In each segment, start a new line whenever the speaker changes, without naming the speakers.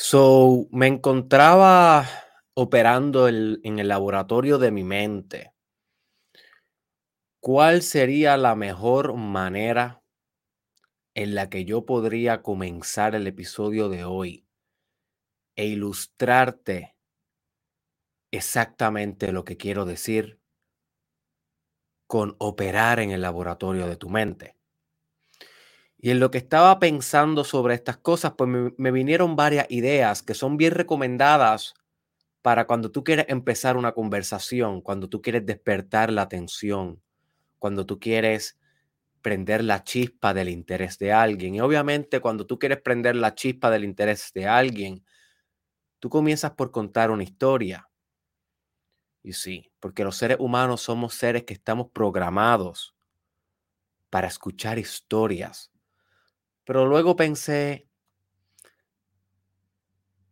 So, me encontraba operando en el laboratorio de mi mente. ¿Cuál sería la mejor manera en la que yo podría comenzar el episodio de hoy e ilustrarte exactamente lo que quiero decir con operar en el laboratorio de tu mente? Y en lo que estaba pensando sobre estas cosas, pues me, vinieron varias ideas que son bien recomendadas para cuando tú quieres empezar una conversación, cuando tú quieres despertar la atención, cuando tú quieres prender la chispa del interés de alguien. Y obviamente cuando tú quieres prender la chispa del interés de alguien, tú comienzas por contar una historia. Y sí, porque los seres humanos somos seres que estamos programados para escuchar historias pero luego pensé,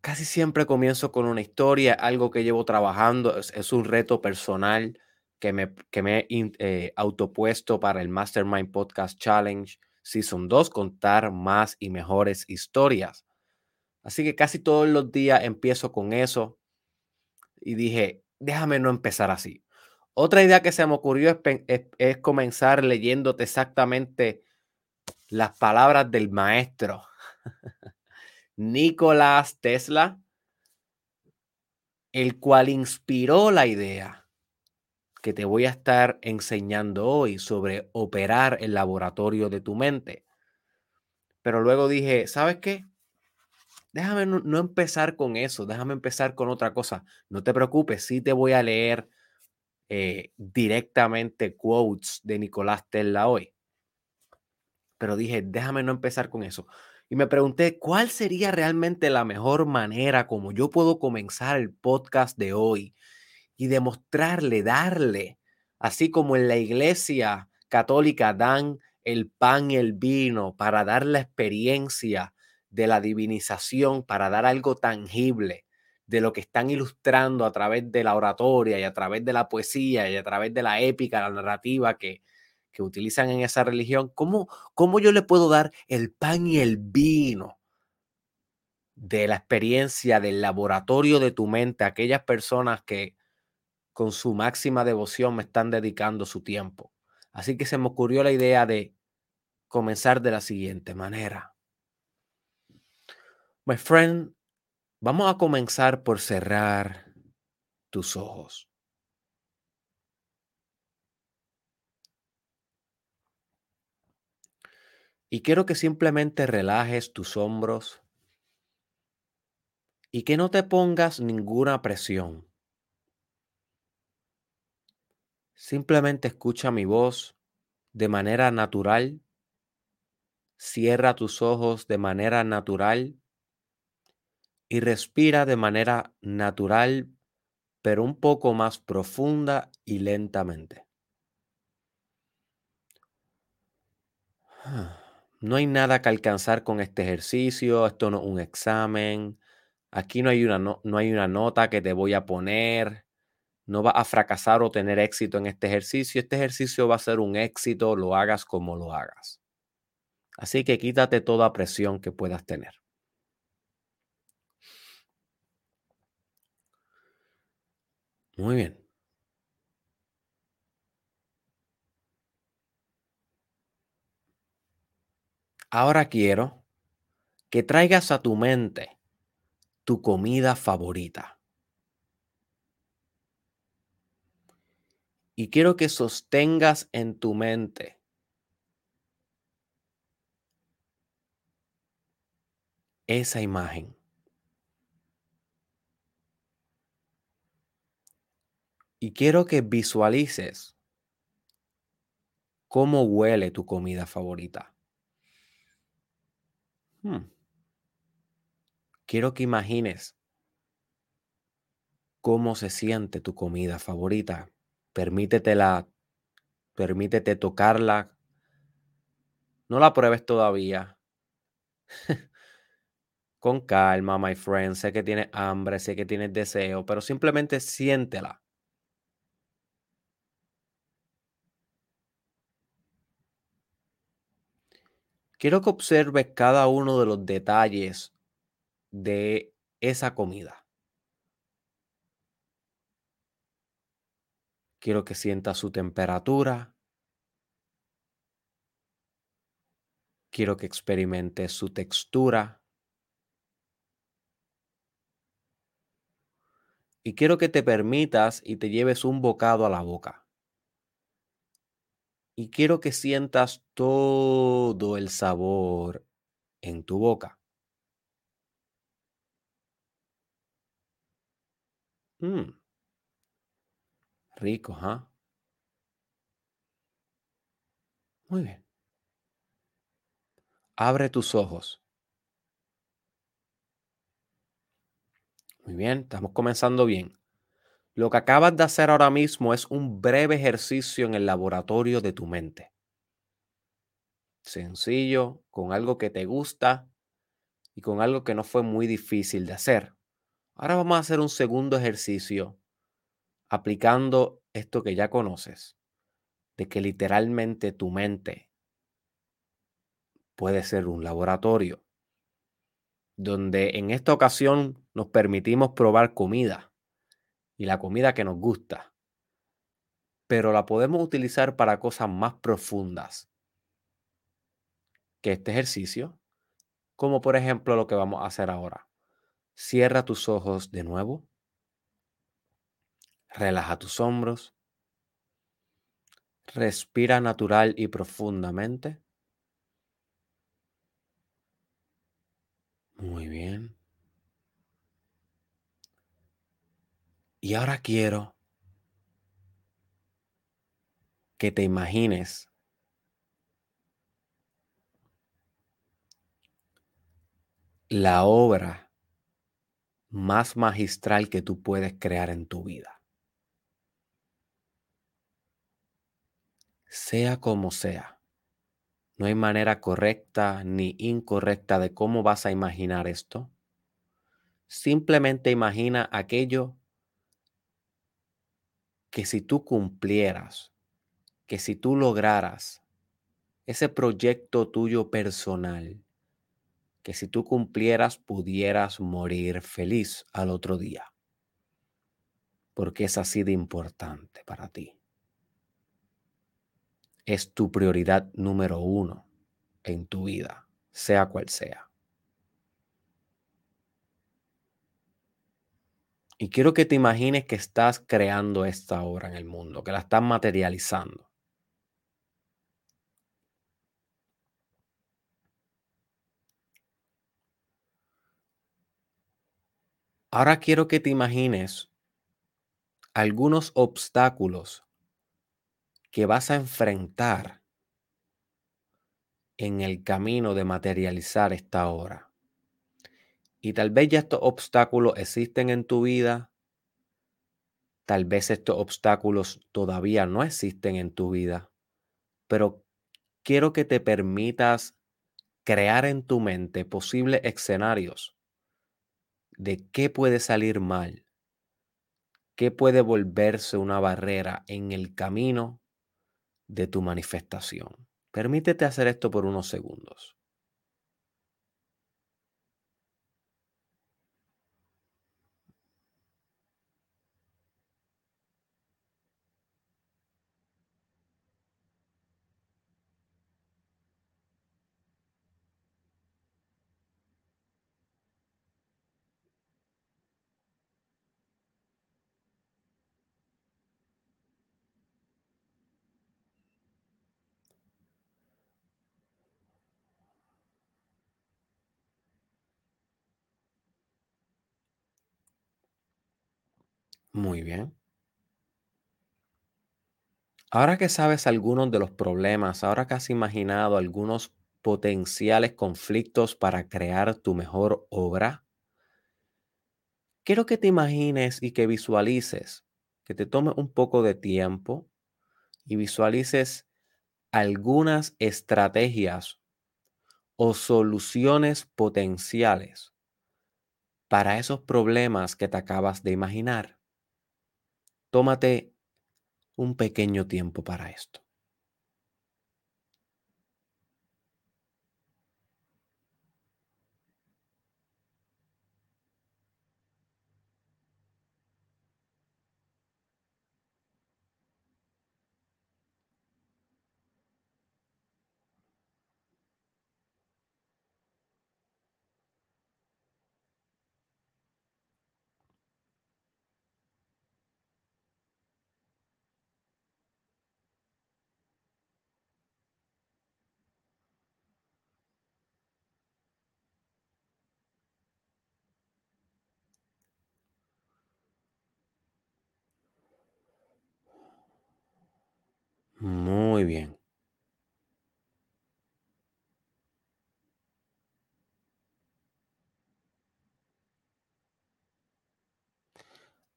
casi siempre comienzo con una historia, algo que llevo trabajando, es, un reto personal que me, que me he eh, autopuesto para el Mastermind Podcast Challenge Season 2, contar más y mejores historias. Así que casi todos los días empiezo con eso y dije, déjame no empezar así. Otra idea que se me ocurrió es comenzar leyéndote exactamente las palabras del maestro Nicolás Tesla, el cual inspiró la idea que te voy a estar enseñando hoy sobre operar el laboratorio de tu mente. Pero luego dije, ¿sabes qué? Déjame no, empezar con eso, déjame empezar con otra cosa. No te preocupes, sí te voy a leer eh, directamente quotes de Nicolás Tesla hoy pero dije, déjame no empezar con eso. Y me pregunté, ¿cuál sería realmente la mejor manera como yo puedo comenzar el podcast de hoy y demostrarle, darle, así como en la iglesia católica dan el pan y el vino para dar la experiencia de la divinización, para dar algo tangible de lo que están ilustrando a través de la oratoria y a través de la poesía y a través de la épica, la narrativa que, que utilizan en esa religión, ¿cómo, ¿cómo yo le puedo dar el pan y el vino de la experiencia del laboratorio de tu mente a aquellas personas que con su máxima devoción me están dedicando su tiempo? Así que se me ocurrió la idea de comenzar de la siguiente manera. My friend, vamos a comenzar por cerrar tus ojos. Y quiero que simplemente relajes tus hombros y que no te pongas ninguna presión. Simplemente escucha mi voz de manera natural. Cierra tus ojos de manera natural y respira de manera natural, pero un poco más profunda y lentamente. No hay nada que alcanzar con este ejercicio, esto no es un examen, aquí no hay una, no, no hay una nota que te voy a poner, no vas a fracasar o tener éxito en este ejercicio, este ejercicio va a ser un éxito, lo hagas como lo hagas. Así que quítate toda presión que puedas tener. Muy bien. Ahora quiero que traigas a tu mente tu comida favorita. Y quiero que sostengas en tu mente esa imagen. Y quiero que visualices cómo huele tu comida favorita. Hmm. Quiero que imagines cómo se siente tu comida favorita. Permítetela, permítete tocarla. No la pruebes todavía. Con calma, my friend. Sé que tienes hambre, sé que tienes deseo, pero simplemente siéntela. Quiero que observes cada uno de los detalles de esa comida. Quiero que sientas su temperatura. Quiero que experimentes su textura. Y quiero que te permitas y te lleves un bocado a la boca. Y quiero que sientas todo el sabor en tu boca. Mm. Rico, ¿ah? Muy bien. Abre tus ojos. Muy bien, estamos comenzando bien. Lo que acabas de hacer ahora mismo es un breve ejercicio en el laboratorio de tu mente. Sencillo, con algo que te gusta y con algo que no fue muy difícil de hacer. Ahora vamos a hacer un segundo ejercicio aplicando esto que ya conoces, de que literalmente tu mente puede ser un laboratorio, donde en esta ocasión nos permitimos probar comida y la comida que nos gusta, pero la podemos utilizar para cosas más profundas que este ejercicio, como por ejemplo lo que vamos a hacer ahora. Cierra tus ojos de nuevo, relaja tus hombros, respira natural y profundamente. Muy bien. Y ahora quiero que te imagines la obra más magistral que tú puedes crear en tu vida. Sea como sea. No hay manera correcta ni incorrecta de cómo vas a imaginar esto. Simplemente imagina aquello que si tú cumplieras, que si tú lograras ese proyecto tuyo personal, que si tú cumplieras pudieras morir feliz al otro día, porque es así de importante para ti es tu prioridad número uno en tu vida, sea cual sea. Y quiero que te imagines que estás creando esta obra en el mundo, que la estás materializando. Ahora quiero que te imagines algunos obstáculos que vas a enfrentar en el camino de materializar esta obra. Y tal vez ya estos obstáculos existen en tu vida, tal vez estos obstáculos todavía no existen en tu vida, pero quiero que te permitas crear en tu mente posibles escenarios de qué puede salir mal, qué puede volverse una barrera en el camino de tu manifestación. Permítete hacer esto por unos segundos. Muy bien. Ahora que sabes algunos de los problemas, ahora que has imaginado algunos potenciales conflictos para crear tu mejor obra, quiero que te imagines y que visualices, que te tome un poco de tiempo y visualices algunas estrategias o soluciones potenciales para esos problemas que te acabas de imaginar. Tómate un pequeño tiempo para esto. Muy bien.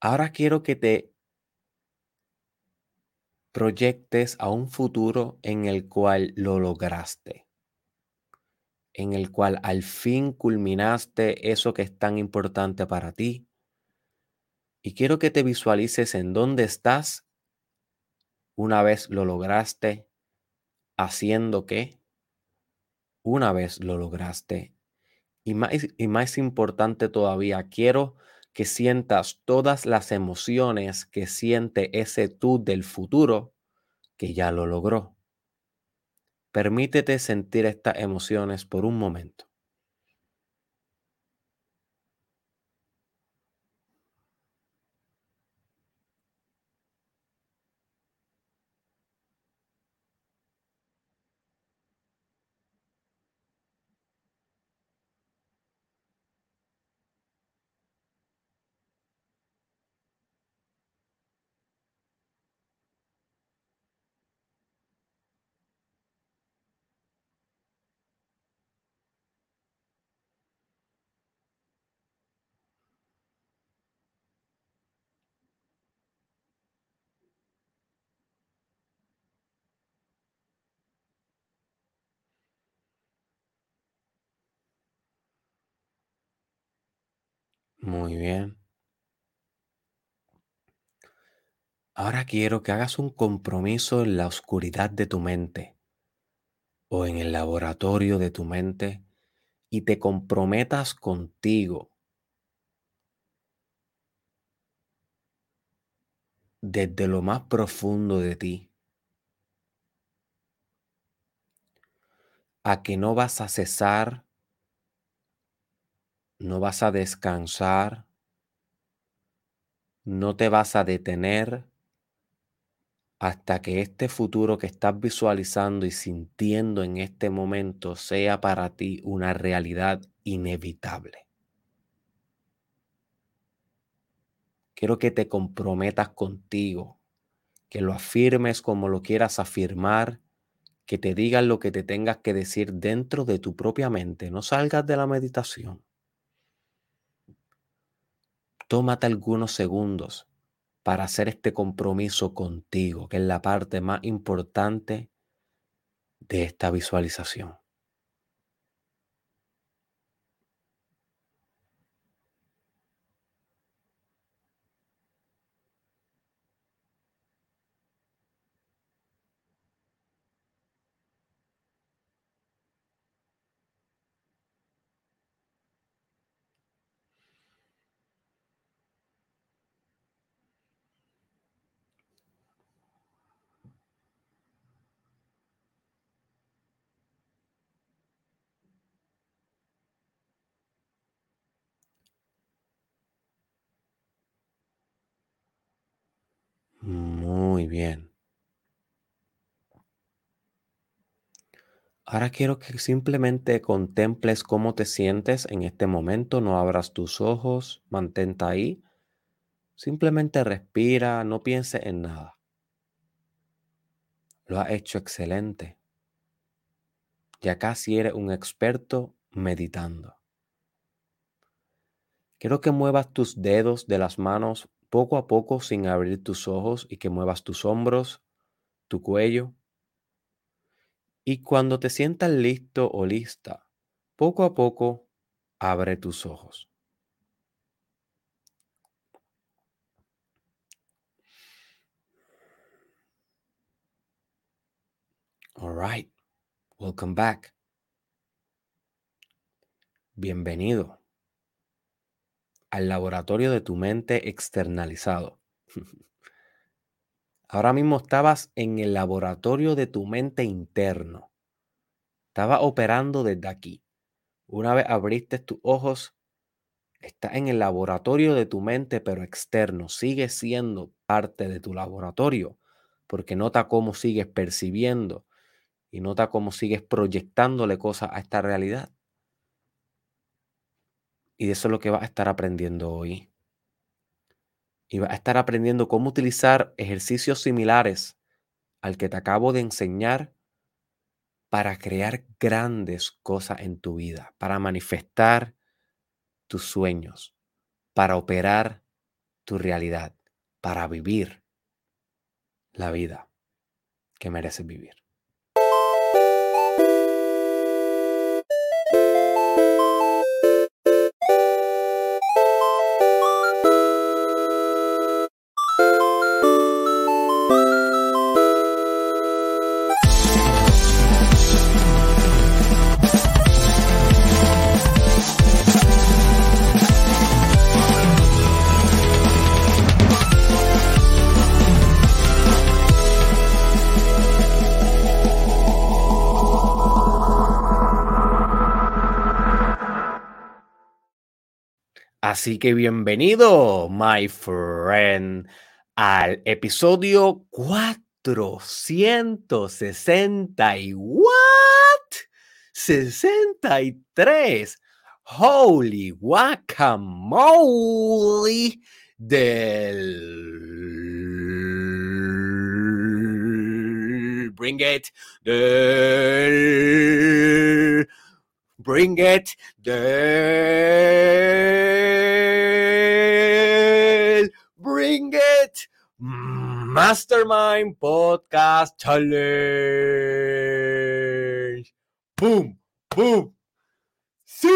Ahora quiero que te proyectes a un futuro en el cual lo lograste, en el cual al fin culminaste eso que es tan importante para ti. Y quiero que te visualices en dónde estás una vez lo lograste, haciendo qué, una vez lo lograste. Y más, y más importante todavía, quiero que sientas todas las emociones que siente ese tú del futuro que ya lo logró. Permítete sentir estas emociones por un momento. Muy bien. Ahora quiero que hagas un compromiso en la oscuridad de tu mente o en el laboratorio de tu mente y te comprometas contigo desde lo más profundo de ti a que no vas a cesar, no vas a descansar, no te vas a detener hasta que este futuro que estás visualizando y sintiendo en este momento sea para ti una realidad inevitable. Quiero que te comprometas contigo, que lo afirmes como lo quieras afirmar, que te digas lo que te tengas que decir dentro de tu propia mente. No salgas de la meditación. Tómate algunos segundos para hacer este compromiso contigo, que es la parte más importante de esta visualización. Muy bien. Ahora quiero que simplemente contemples cómo te sientes en este momento. No abras tus ojos, mantente ahí. Simplemente respira, no pienses en nada. Lo has hecho excelente. Ya casi eres un experto meditando. Quiero que muevas tus dedos de las manos poco a poco sin abrir tus ojos y que muevas tus hombros, tu cuello. Y cuando te sientas listo o lista, poco a poco abre tus ojos. All right. Welcome back. Bienvenido al laboratorio de tu mente externalizado. Ahora mismo estabas en el laboratorio de tu mente interno. Estaba operando desde aquí. Una vez abriste tus ojos, estás en el laboratorio de tu mente, pero externo. Sigue siendo parte de tu laboratorio, porque nota cómo sigues percibiendo y nota cómo sigues proyectándole cosas a esta realidad. Y de eso es lo que vas a estar aprendiendo hoy. Y vas a estar aprendiendo cómo utilizar ejercicios similares al que te acabo de enseñar para crear grandes cosas en tu vida, para manifestar tus sueños, para operar tu realidad, para vivir la vida que mereces vivir. Así que bienvenido, my friend, al episodio 460 y what? 63. Holy guacamole del Bring It del Bring It del Bring It Mastermind Podcast Challenge. Boom, boom. Sí,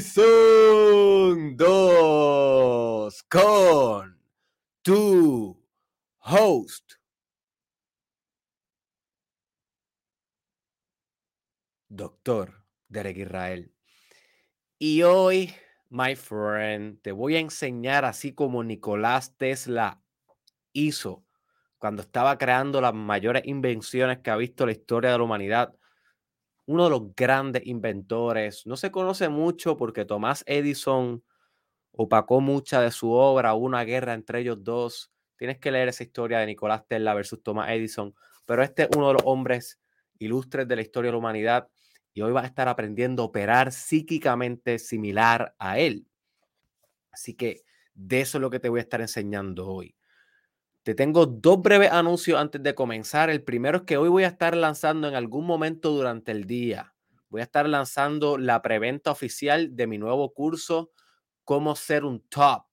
son dos con tu host. Doctor Derek Israel. Y hoy, my friend, te voy a enseñar así como Nicolás Tesla hizo cuando estaba creando las mayores invenciones que ha visto la historia de la humanidad. Uno de los grandes inventores. No se conoce mucho porque Tomás Edison opacó mucha de su obra, una guerra entre ellos dos. Tienes que leer esa historia de Nicolás Tesla versus Tomás Edison. Pero este es uno de los hombres ilustres de la historia de la humanidad y hoy vas a estar aprendiendo a operar psíquicamente similar a él. Así que de eso es lo que te voy a estar enseñando hoy. Te tengo dos breves anuncios antes de comenzar. El primero es que hoy voy a estar lanzando en algún momento durante el día. Voy a estar lanzando la preventa oficial de mi nuevo curso, Cómo ser un top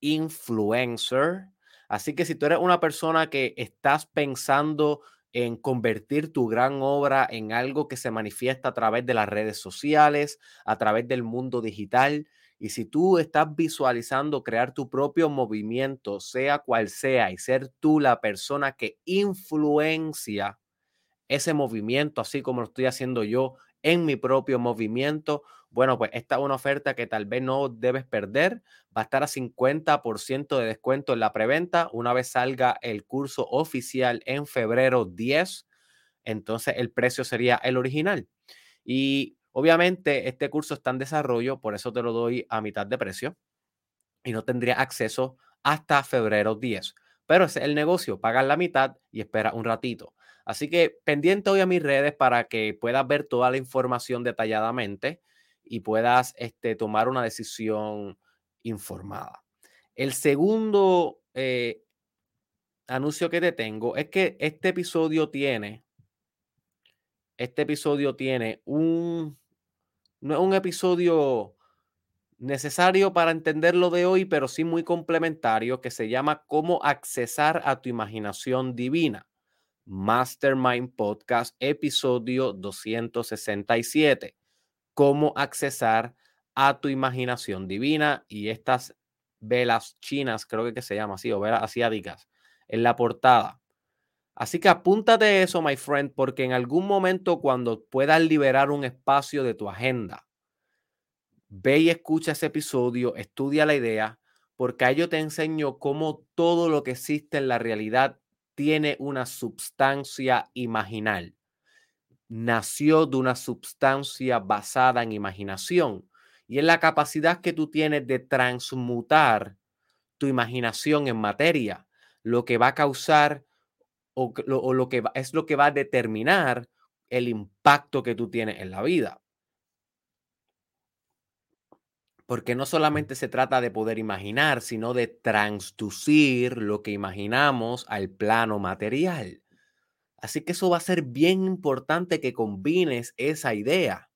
influencer. Así que si tú eres una persona que estás pensando en convertir tu gran obra en algo que se manifiesta a través de las redes sociales, a través del mundo digital. Y si tú estás visualizando crear tu propio movimiento, sea cual sea, y ser tú la persona que influencia ese movimiento, así como lo estoy haciendo yo en mi propio movimiento, bueno, pues esta es una oferta que tal vez no debes perder. Va a estar a 50% de descuento en la preventa una vez salga el curso oficial en febrero 10. Entonces el precio sería el original. Y obviamente este curso está en desarrollo, por eso te lo doy a mitad de precio y no tendría acceso hasta febrero 10. Pero es el negocio, pagas la mitad y espera un ratito. Así que pendiente hoy a mis redes para que puedas ver toda la información detalladamente y puedas este, tomar una decisión informada. El segundo eh, anuncio que te tengo es que este episodio tiene, este episodio tiene un, no es un episodio necesario para entenderlo de hoy, pero sí muy complementario, que se llama Cómo accesar a tu imaginación divina. Mastermind Podcast, episodio 267. Cómo accesar a tu imaginación divina y estas velas chinas, creo que se llama así, o velas asiáticas, en la portada. Así que apúntate eso, my friend, porque en algún momento cuando puedas liberar un espacio de tu agenda, ve y escucha ese episodio, estudia la idea, porque ahí yo te enseño cómo todo lo que existe en la realidad tiene una substancia imaginal. Nació de una substancia basada en imaginación y en la capacidad que tú tienes de transmutar tu imaginación en materia, lo que va a causar o, lo, que es lo que va a determinar el impacto que tú tienes en la vida. Porque no solamente se trata de poder imaginar, sino de transducir lo que imaginamos al plano material. Así que eso va a ser bien importante que combines esa idea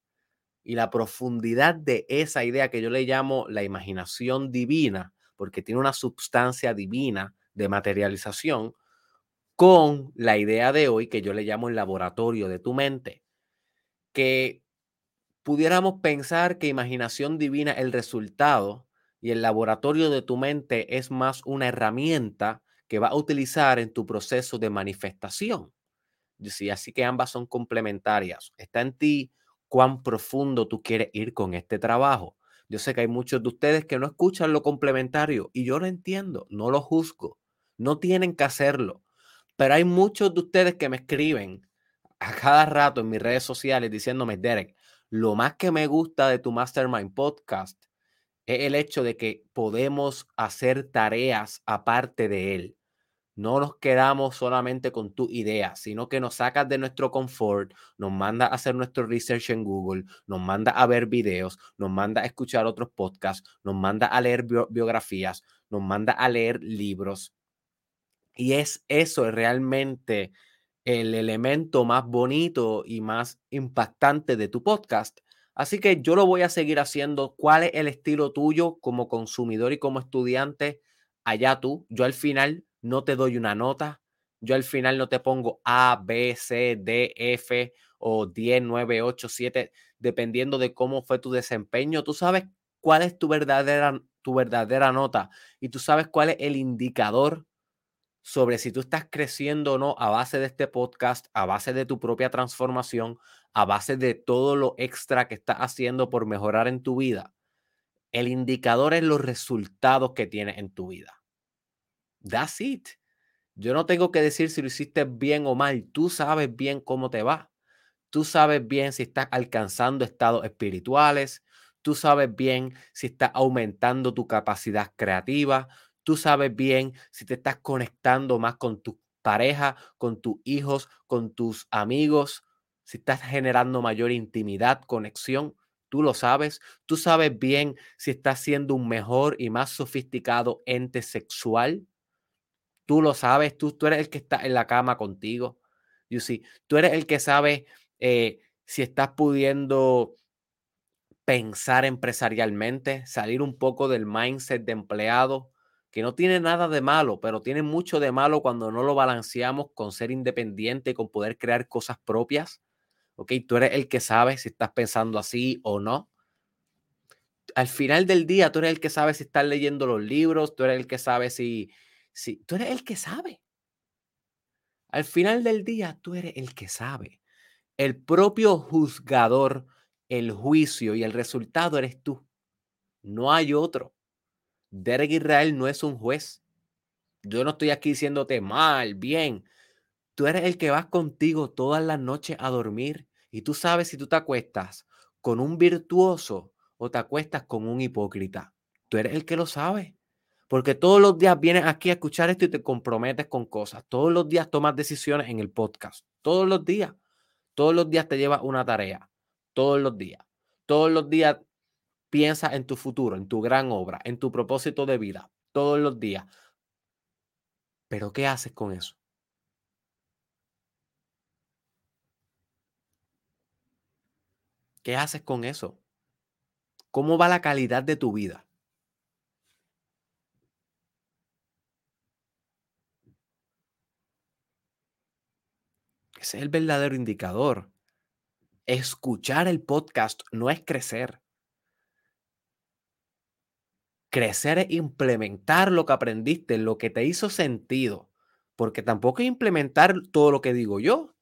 y la profundidad de esa idea que yo le llamo la imaginación divina, porque tiene una sustancia divina de materialización, con la idea de hoy que yo le llamo el laboratorio de tu mente, que pudiéramos pensar que imaginación divina el resultado y el laboratorio de tu mente es más una herramienta que va a utilizar en tu proceso de manifestación. Sí, así que ambas son complementarias. Está en ti cuán profundo tú quieres ir con este trabajo. Yo sé que hay muchos de ustedes que no escuchan lo complementario y yo lo entiendo, no lo juzgo, no tienen que hacerlo, pero hay muchos de ustedes que me escriben a cada rato en mis redes sociales diciéndome, Derek, lo más que me gusta de tu Mastermind podcast es el hecho de que podemos hacer tareas aparte de él. No nos quedamos solamente con tu idea, sino que nos sacas de nuestro confort, nos manda a hacer nuestro research en Google, nos manda a ver videos, nos manda a escuchar otros podcasts, nos manda a leer biografías, nos manda a leer libros. Y es eso realmente el elemento más bonito y más impactante de tu podcast. Así que yo lo voy a seguir haciendo. ¿Cuál es el estilo tuyo como consumidor y como estudiante? Allá tú. Yo al final no te doy una nota. Yo al final no te pongo A, B, C, D, F o 10, 9, 8, 7, dependiendo de cómo fue tu desempeño. Tú sabes cuál es tu verdadera, tu verdadera nota y tú sabes cuál es el indicador sobre si tú estás creciendo o no a base de este podcast, a base de tu propia transformación, a base de todo lo extra que estás haciendo por mejorar en tu vida. El indicador es los resultados que tienes en tu vida. That's it. Yo no tengo que decir si lo hiciste bien o mal. Tú sabes bien cómo te va. Tú sabes bien si estás alcanzando estados espirituales. Tú sabes bien si estás aumentando tu capacidad creativa. Tú sabes bien si te estás conectando más con tu pareja, con tus hijos, con tus amigos, si estás generando mayor intimidad, conexión. Tú lo sabes. Tú sabes bien si estás siendo un mejor y más sofisticado ente sexual. Tú lo sabes. Tú, tú eres el que está en la cama contigo. You see, tú eres el que sabe eh, si estás pudiendo pensar empresarialmente, salir un poco del mindset de empleado que no tiene nada de malo, pero tiene mucho de malo cuando no lo balanceamos con ser independiente, con poder crear cosas propias. Ok, tú eres el que sabe si estás pensando así o no. Al final del día, tú eres el que sabe si estás leyendo los libros, tú eres el que sabe si, si, tú eres el que sabe. Al final del día, tú eres el que sabe. El propio juzgador, el juicio y el resultado eres tú. No hay otro. Derek Israel no es un juez. Yo no estoy aquí diciéndote mal, bien. Tú eres el que vas contigo todas las noches a dormir y tú sabes si tú te acuestas con un virtuoso o te acuestas con un hipócrita. Tú eres el que lo sabe. Porque todos los días vienes aquí a escuchar esto y te comprometes con cosas. Todos los días tomas decisiones en el podcast. Todos los días. Todos los días te llevas una tarea. Todos los días. Todos los días Piensa en tu futuro, en tu gran obra, en tu propósito de vida, todos los días. Pero ¿qué haces con eso? ¿Qué haces con eso? ¿Cómo va la calidad de tu vida? Ese es el verdadero indicador. Escuchar el podcast no es crecer. Crecer es implementar lo que aprendiste, lo que te hizo sentido, porque tampoco es implementar todo lo que digo yo.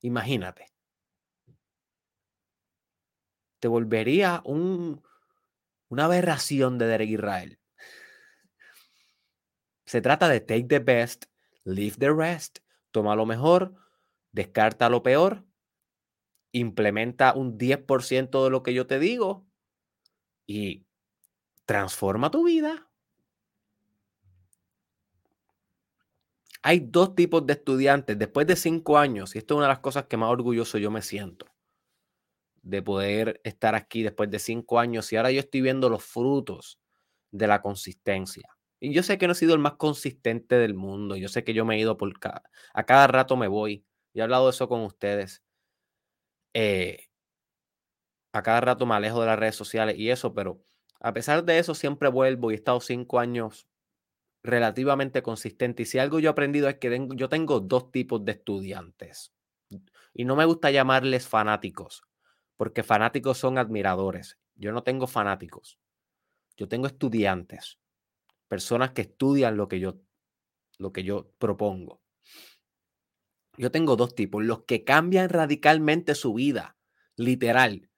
Imagínate. Te volvería un, una aberración de Derek Israel. Se trata de take the best, leave the rest. Toma lo mejor, descarta lo peor, implementa un 10% de lo que yo te digo y transforma tu vida. Hay dos tipos de estudiantes después de cinco años, y esto es una de las cosas que más orgulloso yo me siento. de poder estar aquí después de cinco años y ahora yo estoy viendo los frutos de la consistencia. Y yo sé que no he sido el más consistente del mundo. Yo sé que yo me he ido por cada, a cada rato me voy. Y he hablado de eso con ustedes. Eh, a cada rato me alejo de las redes sociales y eso, pero a pesar de eso siempre vuelvo y he estado cinco años relativamente consistente. Y si algo yo he aprendido es que yo tengo dos tipos de estudiantes. Y no me gusta llamarles fanáticos, porque fanáticos son admiradores. Yo no tengo fanáticos. Yo tengo estudiantes, personas que estudian lo que yo, lo que yo propongo. Yo tengo dos tipos, los que cambian radicalmente su vida, literal,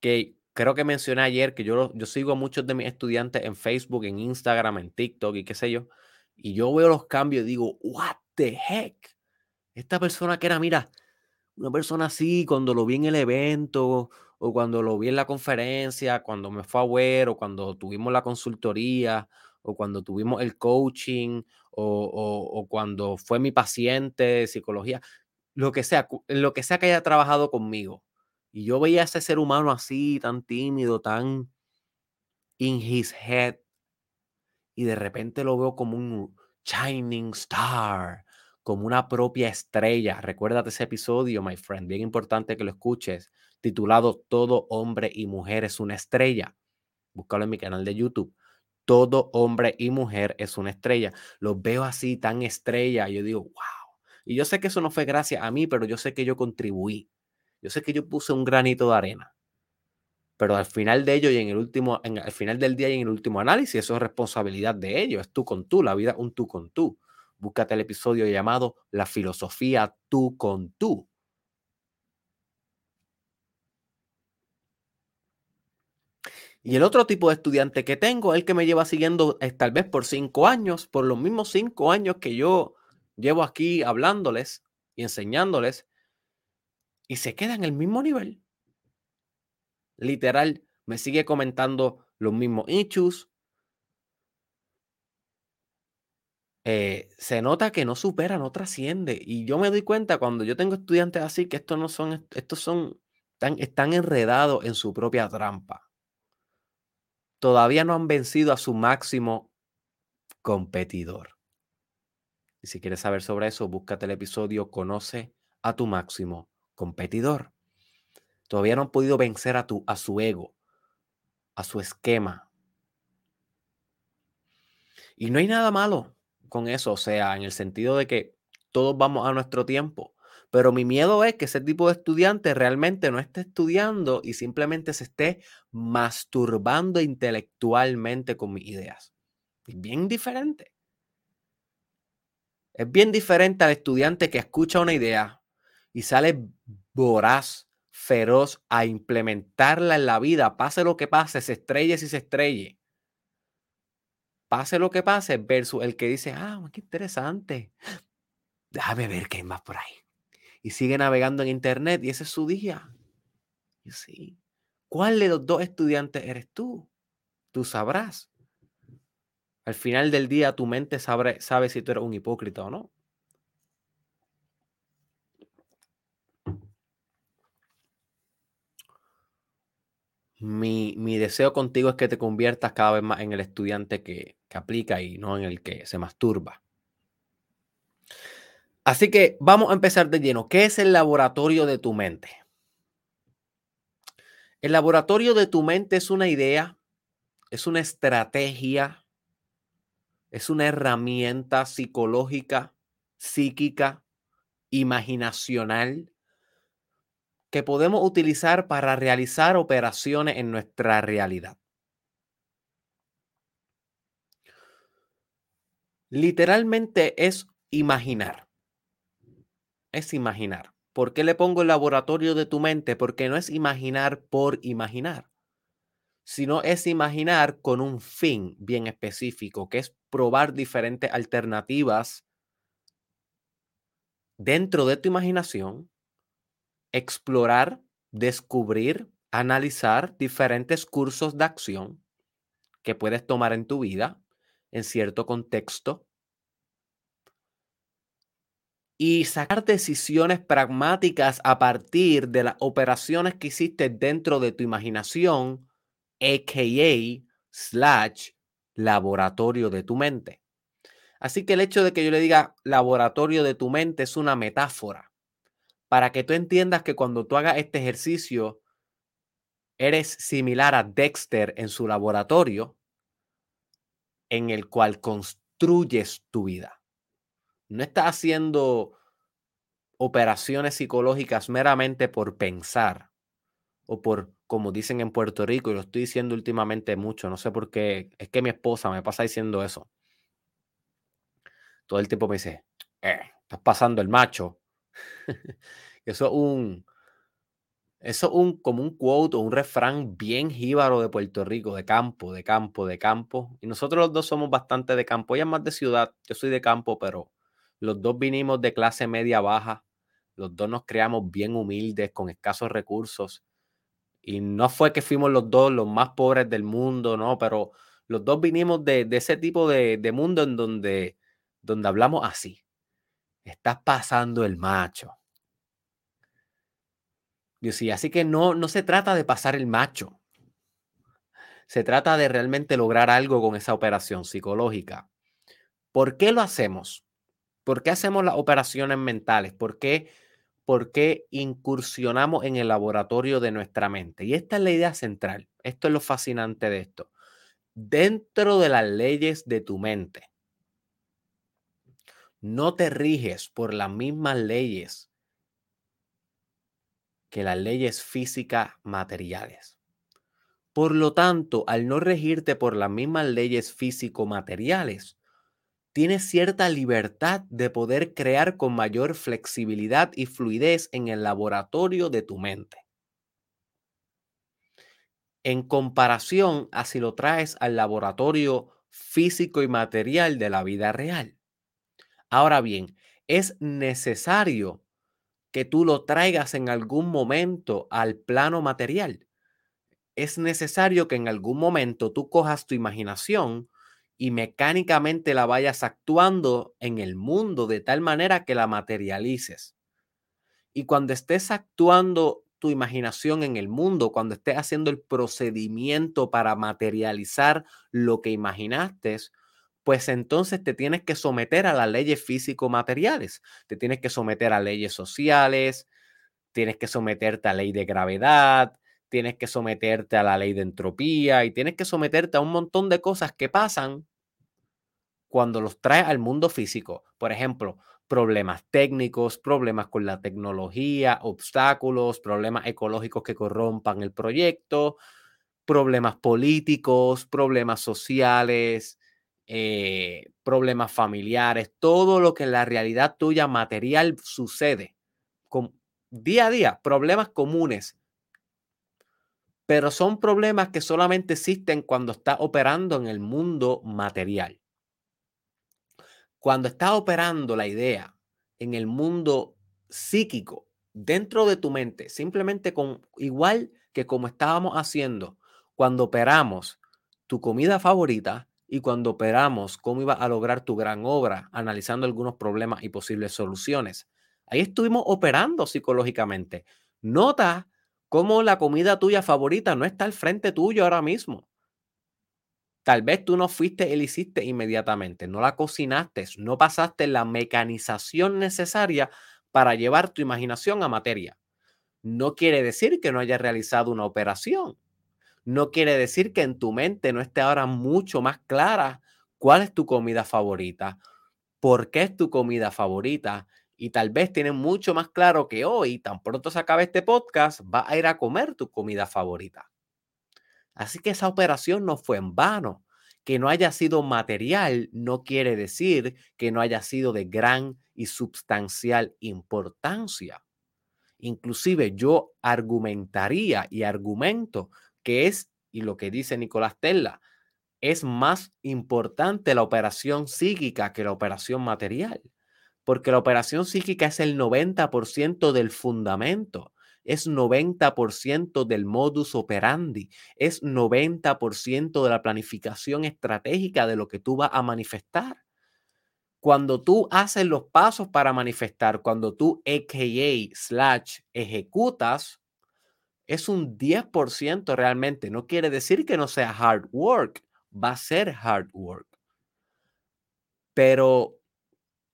que creo que mencioné ayer que yo, yo sigo a muchos de mis estudiantes en Facebook, en Instagram, en TikTok y qué sé yo, y yo veo los cambios y digo, what the heck? Esta persona que era, mira, una persona así, cuando lo vi en el evento, o cuando lo vi en la conferencia, cuando me fue a ver, o cuando tuvimos la consultoría, o cuando tuvimos el coaching, o, cuando fue mi paciente de psicología, lo que sea, lo que sea que haya trabajado conmigo y yo veía a ese ser humano así, tan tímido, tan in his head. Y de repente lo veo como un shining star, como una propia estrella. Recuérdate ese episodio, my friend, bien importante que lo escuches, titulado Todo hombre y mujer es una estrella. Búscalo en mi canal de YouTube. Todo hombre y mujer es una estrella. Los veo así, tan estrella. Y yo digo, wow. Y yo sé que eso no fue gracias a mí, pero yo sé que yo contribuí. Yo sé que yo puse un granito de arena, pero al final de ello y en el último, en, al final del día y en el último análisis, eso es responsabilidad de ellos, es tú con tú, la vida un tú con tú. Búscate el episodio llamado La filosofía tú con tú. Y el otro tipo de estudiante que tengo, el que me lleva siguiendo eh, tal vez por cinco años, por los mismos cinco años que yo llevo aquí hablándoles y enseñándoles, y se queda en el mismo nivel. Literal, me sigue comentando los mismos issues. Eh, se nota que no supera, no trasciende. Y yo me doy cuenta cuando yo tengo estudiantes así que estos no son, estos son, están enredados en su propia trampa. Todavía no han vencido a su máximo competidor. Y si quieres saber sobre eso, búscate el episodio Conoce a tu máximo competidor. Todavía no han podido vencer a, tu, a su ego, a su esquema. Y no hay nada malo con eso, o sea, en el sentido de que todos vamos a nuestro tiempo. Pero mi miedo es que ese tipo de estudiante realmente no esté estudiando y simplemente se esté masturbando intelectualmente con mis ideas. Es bien diferente. Es bien diferente al estudiante que escucha una idea, y sale voraz, feroz a implementarla en la vida, pase lo que pase, se estrelle si se estrelle. Pase lo que pase, versus el que dice, ah, qué interesante. Déjame ver qué hay más por ahí. Y sigue navegando en internet y ese es su día. Y sí. ¿Cuál de los dos estudiantes eres tú? Tú sabrás. Al final del día tu mente sabe, sabe si tú eres un hipócrita o no. Mi, deseo contigo es que te conviertas cada vez más en el estudiante que, que aplica y no en el que se masturba. Así que vamos a empezar de lleno. ¿Qué es el laboratorio de tu mente? El laboratorio de tu mente es una idea, es una estrategia, es una herramienta psicológica, psíquica, imaginacional que podemos utilizar para realizar operaciones en nuestra realidad. Literalmente es imaginar. Es imaginar. ¿Por qué le pongo el laboratorio de tu mente? Porque no es imaginar por imaginar, sino es imaginar con un fin bien específico, que es probar diferentes alternativas dentro de tu imaginación explorar, descubrir, analizar diferentes cursos de acción que puedes tomar en tu vida en cierto contexto y sacar decisiones pragmáticas a partir de las operaciones que hiciste dentro de tu imaginación, a.k.a. slash laboratorio de tu mente. Así que el hecho de que yo le diga laboratorio de tu mente es una metáfora para que tú entiendas que cuando tú hagas este ejercicio, eres similar a Dexter en su laboratorio, en el cual construyes tu vida. No estás haciendo operaciones psicológicas meramente por pensar o por, como dicen en Puerto Rico, y lo estoy diciendo últimamente mucho, no sé por qué, es que mi esposa me pasa diciendo eso. Todo el tiempo me dice, eh, estás pasando el macho. eso es un, eso es un, como un quote o un refrán bien jíbaro de Puerto Rico, de campo, de campo, de campo. Y nosotros los dos somos bastante de campo. Ella es más de ciudad, yo soy de campo, pero los dos vinimos de clase media baja. Los dos nos creamos bien humildes, con escasos recursos. Y no fue que fuimos los dos los más pobres del mundo, no, pero los dos vinimos de, ese tipo de, de, mundo en donde, donde hablamos así. Estás pasando el macho. Yo sí, así que no, no se trata de pasar el macho. Se trata de realmente lograr algo con esa operación psicológica. ¿Por qué lo hacemos? ¿Por qué hacemos las operaciones mentales? ¿Por qué, ¿Por qué incursionamos en el laboratorio de nuestra mente? Y esta es la idea central. Esto es lo fascinante de esto. Dentro de las leyes de tu mente, no te riges por las mismas leyes que las leyes físicas materiales. Por lo tanto, al no regirte por las mismas leyes físico-materiales, tienes cierta libertad de poder crear con mayor flexibilidad y fluidez en el laboratorio de tu mente. En comparación a si lo traes al laboratorio físico y material de la vida real. Ahora bien, es necesario que tú lo traigas en algún momento al plano material. Es necesario que en algún momento tú cojas tu imaginación y mecánicamente la vayas actuando en el mundo de tal manera que la materialices. Y cuando estés actuando tu imaginación en el mundo, cuando estés haciendo el procedimiento para materializar lo que imaginaste, pues entonces te tienes que someter a las leyes físico-materiales, te tienes que someter a leyes sociales, tienes que someterte a ley de gravedad, tienes que someterte a la ley de entropía y tienes que someterte a un montón de cosas que pasan cuando los traes al mundo físico. Por ejemplo, problemas técnicos, problemas con la tecnología, obstáculos, problemas ecológicos que corrompan el proyecto, problemas políticos, problemas sociales, eh, problemas familiares, todo lo que en la realidad tuya material sucede. Con, día a día, problemas comunes. Pero son problemas que solamente existen cuando estás operando en el mundo material. Cuando estás operando la idea en el mundo psíquico, dentro de tu mente, simplemente con igual que como estábamos haciendo cuando operamos tu comida favorita, y cuando operamos cómo iba a lograr tu gran obra, analizando algunos problemas y posibles soluciones. Ahí estuvimos operando psicológicamente. Nota cómo la comida tuya favorita no está al frente tuyo ahora mismo. Tal vez tú no fuiste y hiciste inmediatamente, no la cocinaste, no pasaste la mecanización necesaria para llevar tu imaginación a materia. No quiere decir que no hayas realizado una operación no quiere decir que en tu mente no esté ahora mucho más clara cuál es tu comida favorita, por qué es tu comida favorita. Y tal vez tienes mucho más claro que hoy, tan pronto se acabe este podcast, vas a ir a comer tu comida favorita. Así que esa operación no fue en vano. Que no haya sido material no quiere decir que no haya sido de gran y sustancial importancia. Inclusive yo argumentaría y argumento que es, y lo que dice Nicolás Tesla, es más importante la operación psíquica que la operación material, porque la operación psíquica es el 90% del fundamento, es 90% del modus operandi, es 90% de la planificación estratégica de lo que tú vas a manifestar. Cuando tú haces los pasos para manifestar, cuando tú AKA slash ejecutas, es un 10% realmente. No quiere decir que no sea hard work, va a ser hard work. Pero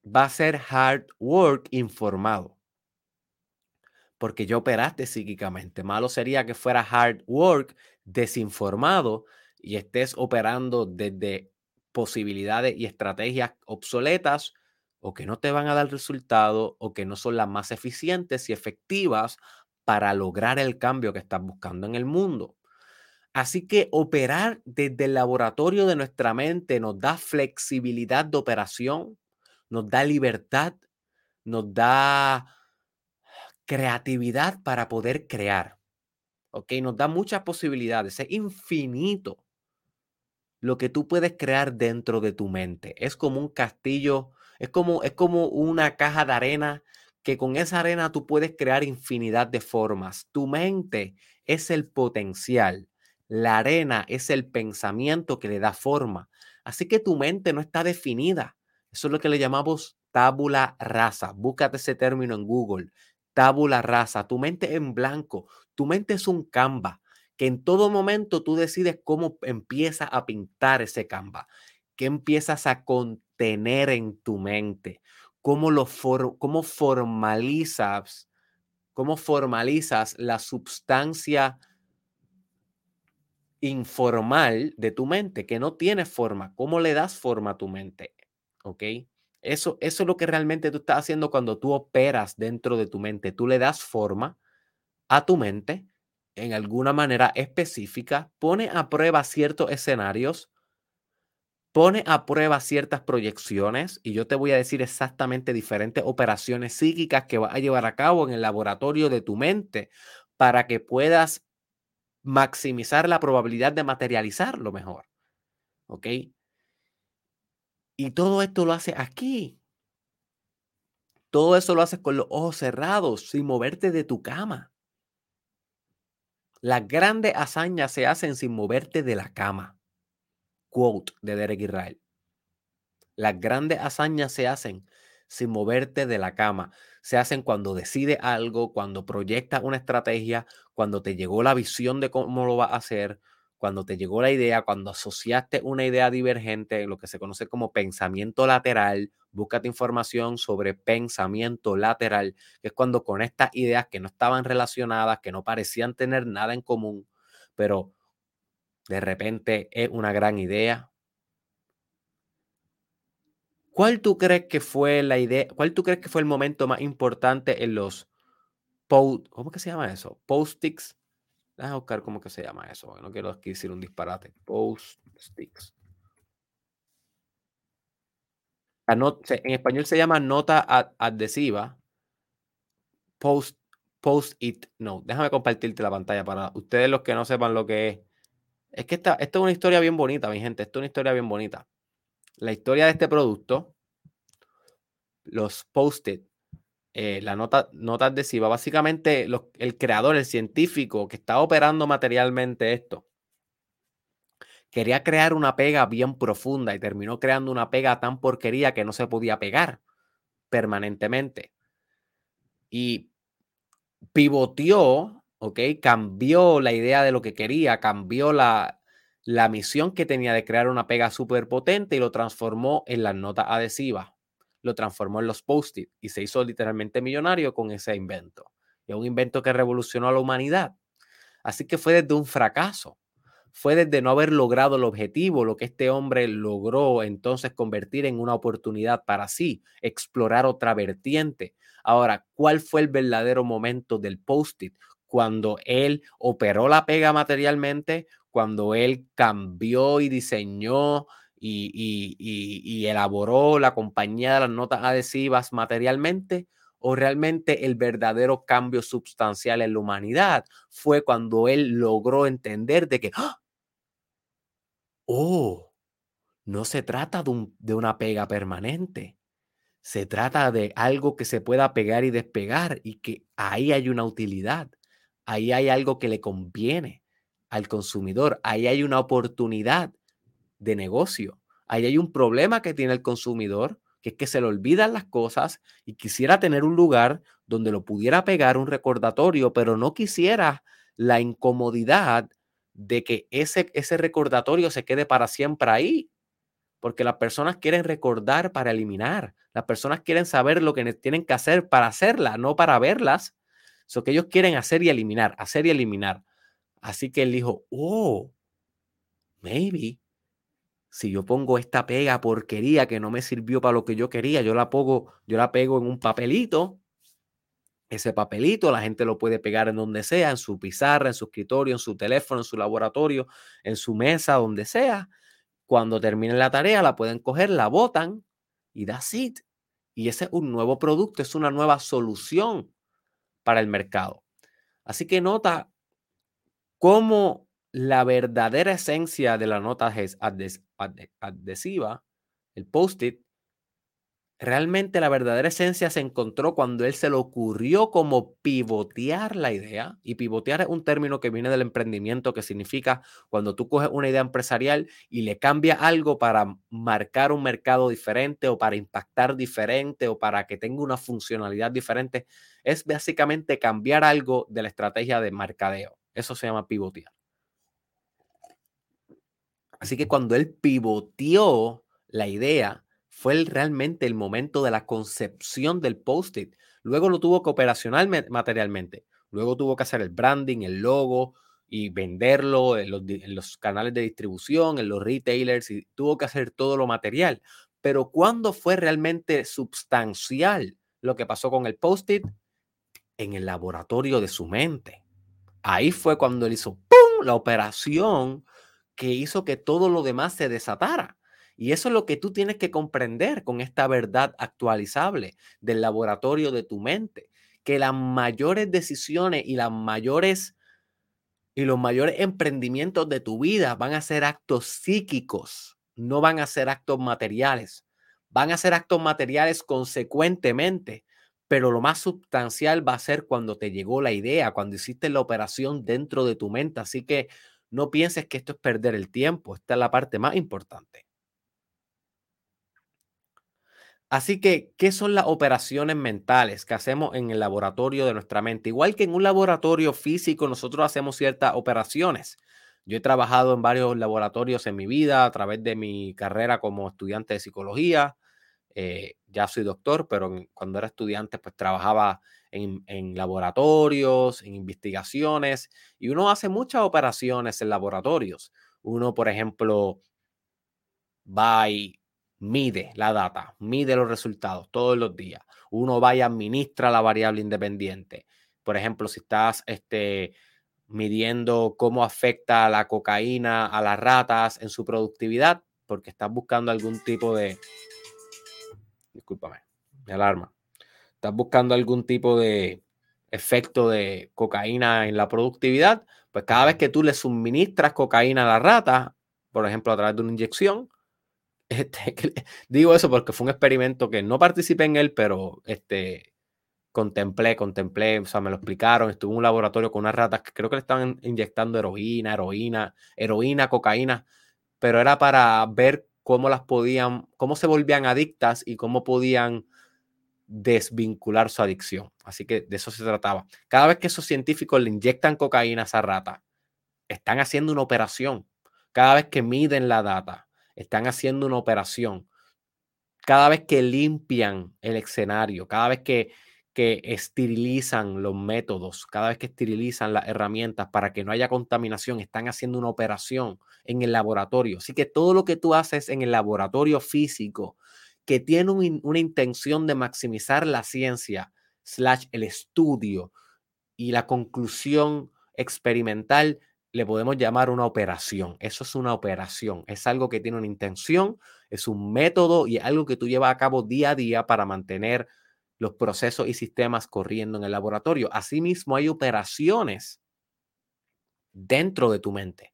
va a ser hard work informado. Porque yo operaste psíquicamente. Malo sería que fuera hard work desinformado y estés operando desde posibilidades y estrategias obsoletas o que no te van a dar resultado o que no son las más eficientes y efectivas para lograr el cambio que estás buscando en el mundo. Así que operar desde el laboratorio de nuestra mente nos da flexibilidad de operación, nos da libertad, nos da creatividad para poder crear. ¿Ok? Nos da muchas posibilidades, es infinito lo que tú puedes crear dentro de tu mente. Es como un castillo, es como, es como una caja de arena que con esa arena tú puedes crear infinidad de formas. Tu mente es el potencial. La arena es el pensamiento que le da forma. Así que tu mente no está definida. Eso es lo que le llamamos tábula rasa. Búscate ese término en Google. Tábula rasa. Tu mente en blanco. Tu mente es un canva que en todo momento tú decides cómo empiezas a pintar ese Canva, qué empiezas a contener en tu mente, cómo, lo cómo formalizas, cómo formalizas la sustancia informal de tu mente, que no tiene forma, cómo le das forma a tu mente, ¿ok? Eso, eso es lo que realmente tú estás haciendo cuando tú operas dentro de tu mente, tú le das forma a tu mente en alguna manera específica, pone a prueba ciertos escenarios, pone a prueba ciertas proyecciones y yo te voy a decir exactamente diferentes operaciones psíquicas que vas a llevar a cabo en el laboratorio de tu mente para que puedas maximizar la probabilidad de materializar lo mejor. ¿Ok? Y todo esto lo hace aquí. Todo eso lo haces con los ojos cerrados, sin moverte de tu cama. Las grandes hazañas se hacen sin moverte de la cama. Quote de Derek Israel. Las grandes hazañas se hacen sin moverte de la cama. Se hacen cuando decides algo, cuando proyectas una estrategia, cuando te llegó la visión de cómo lo vas a hacer, cuando te llegó la idea, cuando asociaste una idea divergente, lo que se conoce como pensamiento lateral, búscate información sobre pensamiento lateral, que es cuando con estas ideas que no estaban relacionadas, que no parecían tener nada en común, pero de repente es una gran idea. ¿Cuál tú crees que fue la idea? ¿Cuál tú crees que fue el momento más importante en los post, ¿cómo que se llama eso? Déjame buscar cómo que se llama eso, no quiero decir un disparate. Post sticks. en español se llama nota adhesiva. Post, post it no. Déjame compartirte la pantalla para ustedes los que no sepan lo que es. Es que esta, esta es una historia bien bonita, mi gente. Esta es una historia bien bonita. La historia de este producto, los post-it, eh, la nota, adhesiva. Básicamente, el creador, el científico que está operando materialmente esto, quería crear una pega bien profunda y terminó creando una pega tan porquería que no se podía pegar permanentemente. Y pivoteó, ¿ok? Cambió la idea de lo que quería, cambió la, la misión que tenía de crear una pega súper potente y lo transformó en las notas adhesivas lo transformó en los post-it y se hizo literalmente millonario con ese invento. Y un invento que revolucionó a la humanidad. Así que fue desde un fracaso, fue desde no haber logrado el objetivo, lo que este hombre logró entonces convertir en una oportunidad para sí, explorar otra vertiente. Ahora, ¿cuál fue el verdadero momento del post-it? Cuando él operó la pega materialmente, cuando él cambió y diseñó y, elaboró la compañía de las notas adhesivas materialmente o realmente el verdadero cambio sustancial en la humanidad fue cuando él logró entender de que, ¡ah! oh, no se trata de, de una pega permanente, se trata de algo que se pueda pegar y despegar y que ahí hay una utilidad, ahí hay algo que le conviene al consumidor, ahí hay una oportunidad de negocio. Ahí hay un problema que tiene el consumidor que es que se le olvidan las cosas y quisiera tener un lugar donde lo pudiera pegar un recordatorio, pero no quisiera la incomodidad de que ese, ese recordatorio se quede para siempre ahí. Porque las personas quieren recordar para eliminar. Las personas quieren saber lo que tienen que hacer para hacerla, no para verlas. Eso que ellos quieren hacer y eliminar, hacer y eliminar. Así que él dijo, oh, maybe si yo pongo esta pega porquería que no me sirvió para lo que yo quería, yo la pongo, yo la pego en un papelito. Ese papelito la gente lo puede pegar en donde sea, en su pizarra, en su escritorio, en su teléfono, en su laboratorio, en su mesa, donde sea. Cuando terminen la tarea, la pueden coger, la botan y that's it. Y ese es un nuevo producto, es una nueva solución para el mercado. Así que nota cómo la verdadera esencia de la nota adhesiva, el post-it, realmente la verdadera esencia se encontró cuando él se le ocurrió como pivotear la idea. Y pivotear es un término que viene del emprendimiento, que significa cuando tú coges una idea empresarial y le cambias algo para marcar un mercado diferente o para impactar diferente o para que tenga una funcionalidad diferente. Es básicamente cambiar algo de la estrategia de mercadeo. Eso se llama pivotear. Así que cuando él pivoteó la idea, fue realmente el momento de la concepción del post-it. Luego lo tuvo que operacional materialmente. Luego tuvo que hacer el branding, el logo y venderlo en los, en los, canales de distribución, en los retailers y tuvo que hacer todo lo material. Pero ¿cuándo fue realmente sustancial lo que pasó con el post-it? En el laboratorio de su mente. Ahí fue cuando él hizo ¡pum! la operación que hizo que todo lo demás se desatara. Y eso es lo que tú tienes que comprender con esta verdad actualizable del laboratorio de tu mente, que las mayores decisiones y las mayores y los mayores emprendimientos de tu vida van a ser actos psíquicos, no van a ser actos materiales. Van a ser actos materiales consecuentemente, pero lo más sustancial va a ser cuando te llegó la idea, cuando hiciste la operación dentro de tu mente. Así que no pienses que esto es perder el tiempo, esta es la parte más importante. Así que, ¿qué son las operaciones mentales que hacemos en el laboratorio de nuestra mente? Igual que en un laboratorio físico, nosotros hacemos ciertas operaciones. Yo he trabajado en varios laboratorios en mi vida a través de mi carrera como estudiante de psicología. Eh, ya soy doctor, pero cuando era estudiante, pues trabajaba en, laboratorios, en investigaciones, y uno hace muchas operaciones en laboratorios. Uno, por ejemplo, va y mide la data, mide los resultados todos los días. Uno va y administra la variable independiente. Por ejemplo, si estás este, midiendo cómo afecta la cocaína a las ratas en su productividad, porque estás buscando algún tipo de... Discúlpame, me alarma. Estás buscando algún tipo de efecto de cocaína en la productividad, pues cada vez que tú le suministras cocaína a la rata, por ejemplo, a través de una inyección, este, digo eso porque fue un experimento que no participé en él, pero este, contemplé, contemplé, o sea, me lo explicaron, estuve en un laboratorio con unas ratas que creo que le estaban inyectando heroína, heroína, heroína, cocaína, pero era para ver cómo las podían, cómo se volvían adictas y cómo podían desvincular su adicción. Así que de eso se trataba. Cada vez que esos científicos le inyectan cocaína a esa rata, están haciendo una operación. Cada vez que miden la data, están haciendo una operación. Cada vez que limpian el escenario, cada vez que, que esterilizan los métodos, cada vez que esterilizan las herramientas para que no haya contaminación, están haciendo una operación en el laboratorio. Así que todo lo que tú haces en el laboratorio físico, que tiene una intención de maximizar la ciencia, slash el estudio y la conclusión experimental, le podemos llamar una operación. Eso es una operación. Es algo que tiene una intención, es un método y algo que tú llevas a cabo día a día para mantener los procesos y sistemas corriendo en el laboratorio. Asimismo, hay operaciones dentro de tu mente.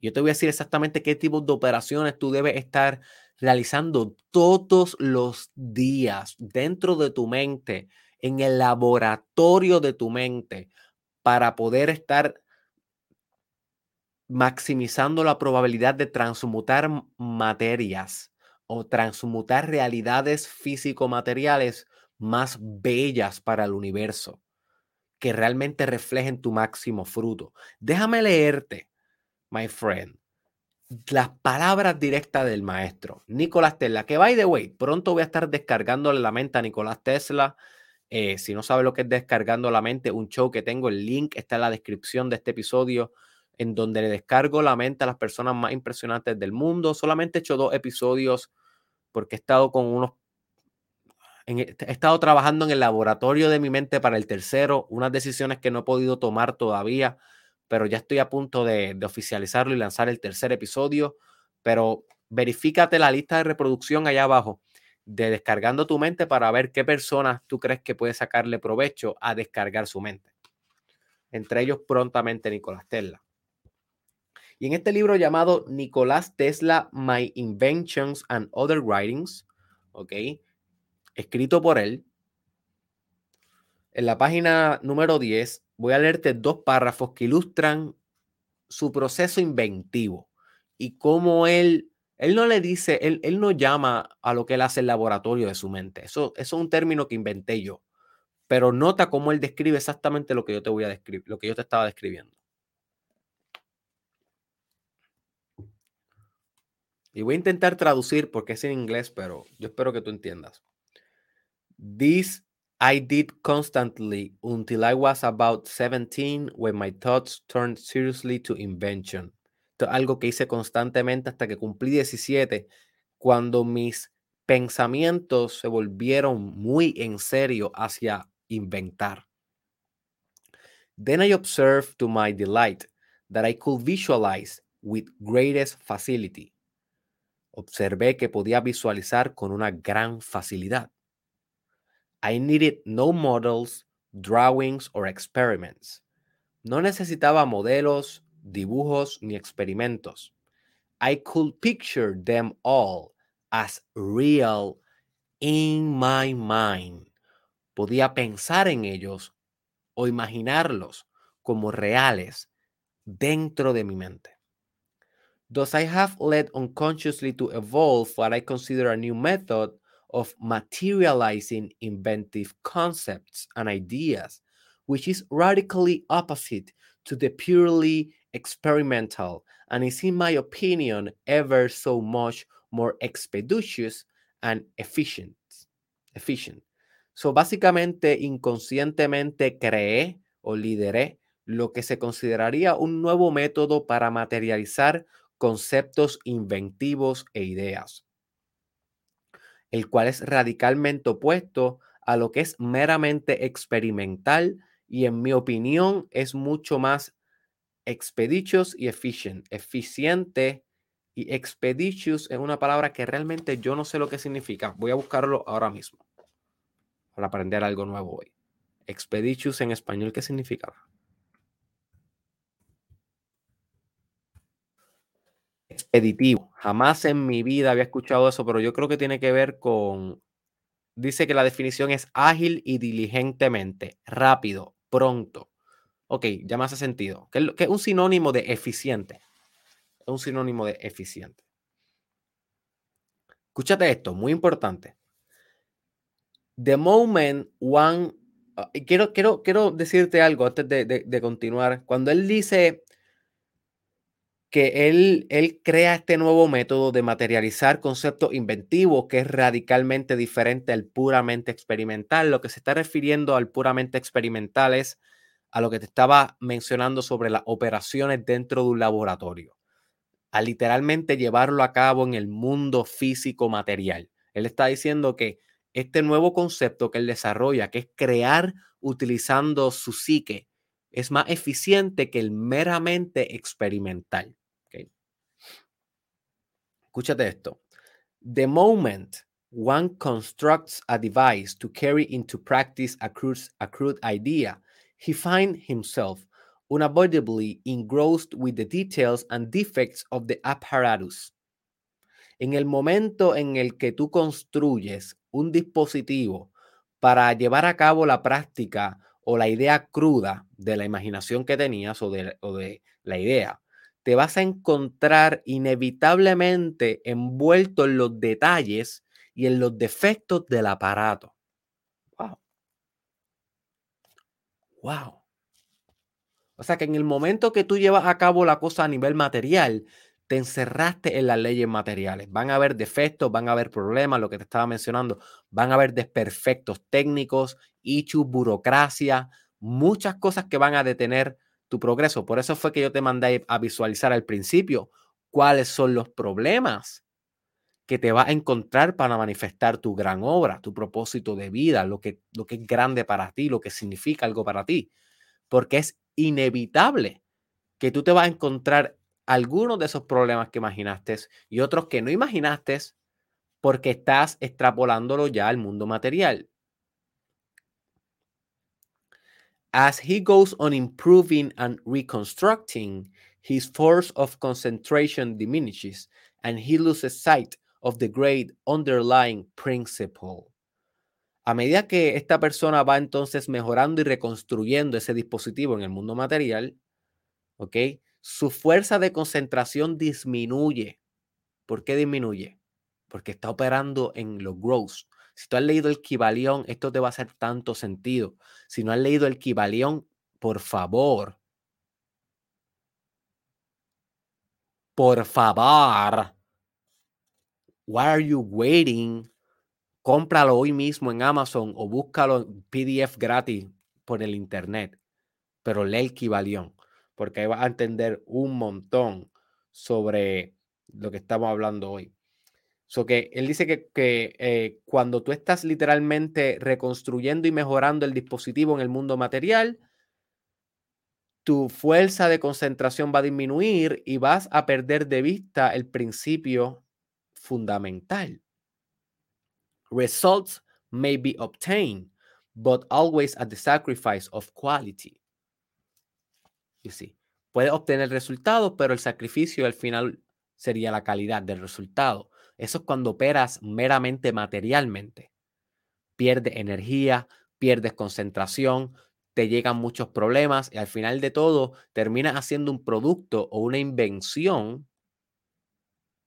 Yo te voy a decir exactamente qué tipo de operaciones tú debes estar realizando todos los días dentro de tu mente, en el laboratorio de tu mente, para poder estar maximizando la probabilidad de transmutar materias o transmutar realidades físico-materiales más bellas para el universo, que realmente reflejen tu máximo fruto. Déjame leerte, my friend, las palabras directas del maestro, Nicolás Tesla, que by the way, pronto voy a estar descargándole la mente a Nicolás Tesla. Eh, si no sabe lo que es descargando la mente, un show que tengo, el link está en la descripción de este episodio, en donde le descargo la mente a las personas más impresionantes del mundo. Solamente he hecho dos episodios porque he estado con unos he estado trabajando en el laboratorio de mi mente para el tercero, unas decisiones que no he podido tomar todavía, pero ya estoy a punto de, oficializarlo y lanzar el tercer episodio. Pero verifícate la lista de reproducción allá abajo de descargando tu mente para ver qué personas tú crees que puede sacarle provecho a descargar su mente. Entre ellos prontamente Nicolás Tesla. Y en este libro llamado Nicolás Tesla, My Inventions and Other Writings, ¿ok? escrito por él. En la página número 10 voy a leerte dos párrafos que ilustran su proceso inventivo y cómo él, él no le dice, él, él no llama a lo que él hace el laboratorio de su mente. Eso, eso es un término que inventé yo. Pero nota cómo él describe exactamente lo que yo te voy a describir, lo que yo te estaba describiendo. Y voy a intentar traducir porque es en inglés, pero yo espero que tú entiendas. This I did constantly until I was about 17 when my thoughts turned seriously to invention. Esto algo que hice constantemente hasta que cumplí 17, cuando mis pensamientos se volvieron muy en serio hacia inventar. Then I observed to my delight that I could visualize with greatest facility. Observé que podía visualizar con una gran facilidad. I needed no models, drawings or experiments. No necesitaba modelos, dibujos ni experimentos. I could picture them all as real in my mind. Podía pensar en ellos o imaginarlos como reales dentro de mi mente. Thus, I have led unconsciously to evolve what I consider a new method of materializing inventive concepts and ideas, which is radically opposite to the purely experimental and is, in my opinion, ever so much more expeditious and efficient. efficient. So, básicamente, inconscientemente creé o lideré lo que se consideraría un nuevo método para materializar conceptos inventivos e ideas el cual es radicalmente opuesto a lo que es meramente experimental y en mi opinión es mucho más expeditious y efficient. Eficiente y expeditious es una palabra que realmente yo no sé lo que significa. Voy a buscarlo ahora mismo para aprender algo nuevo hoy. Expeditious en español, ¿qué significa? Expeditivo. Jamás en mi vida había escuchado eso, pero yo creo que tiene que ver con, dice que la definición es ágil y diligentemente, rápido, pronto. Ok, ya me hace sentido. Que es un sinónimo de eficiente. Es un sinónimo de eficiente. Escúchate esto, muy importante. The moment one... Ah, quiero, quiero, quiero decirte algo antes de, de continuar. Cuando él dice que él, él crea este nuevo método de materializar conceptos inventivos que es radicalmente diferente al puramente experimental. Lo que se está refiriendo al puramente experimental es a lo que te estaba mencionando sobre las operaciones dentro de un laboratorio, a literalmente llevarlo a cabo en el mundo físico material. Él está diciendo que este nuevo concepto que él desarrolla, que es crear utilizando su psique, es más eficiente que el meramente experimental. Escúchate esto. The moment one constructs a device to carry into practice a crude, idea, he finds himself unavoidably engrossed with the details and defects of the apparatus. En el momento en el que tú construyes un dispositivo para llevar a cabo la práctica o la idea cruda de la imaginación que tenías o de la idea, te vas a encontrar inevitablemente envuelto en los detalles y en los defectos del aparato. Wow. Wow. O sea que en el momento que tú llevas a cabo la cosa a nivel material, te encerraste en las leyes materiales. Van a haber defectos, van a haber problemas, lo que te estaba mencionando, van a haber desperfectos técnicos, issues, burocracia, muchas cosas que van a detener tu progreso. Por eso fue que yo te mandé a visualizar al principio cuáles son los problemas que te va a encontrar para manifestar tu gran obra, tu propósito de vida, lo que, lo que es grande para ti, lo que significa algo para ti. Porque es inevitable que tú te vas a encontrar algunos de esos problemas que imaginaste y otros que no imaginaste porque estás extrapolándolo ya al mundo material. As he goes on improving and reconstructing, his force of concentration diminishes and he loses sight of the great underlying principle. A medida que esta persona va entonces mejorando y reconstruyendo ese dispositivo en el mundo material, su fuerza de concentración disminuye. ¿Por qué disminuye? Porque está operando en los gross. Si tú has leído el Kibalión, esto te va a hacer tanto sentido. Si no has leído el Kibalión, por favor. Por favor. Why are you waiting? Cómpralo hoy mismo en Amazon o búscalo en PDF gratis por el internet. Pero lee el Kibalión porque ahí vas a entender un montón sobre lo que estamos hablando hoy. So que él dice que, eh, cuando tú estás literalmente reconstruyendo y mejorando el dispositivo en el mundo material, tu fuerza de concentración va a disminuir y vas a perder de vista el principio fundamental. Results may be obtained, but always at the sacrifice of quality. Y sí, puedes obtener resultados, pero el sacrificio al final sería la calidad del resultado. Eso es cuando operas meramente materialmente. Pierdes energía, pierdes concentración, te llegan muchos problemas y al final de todo terminas haciendo un producto o una invención,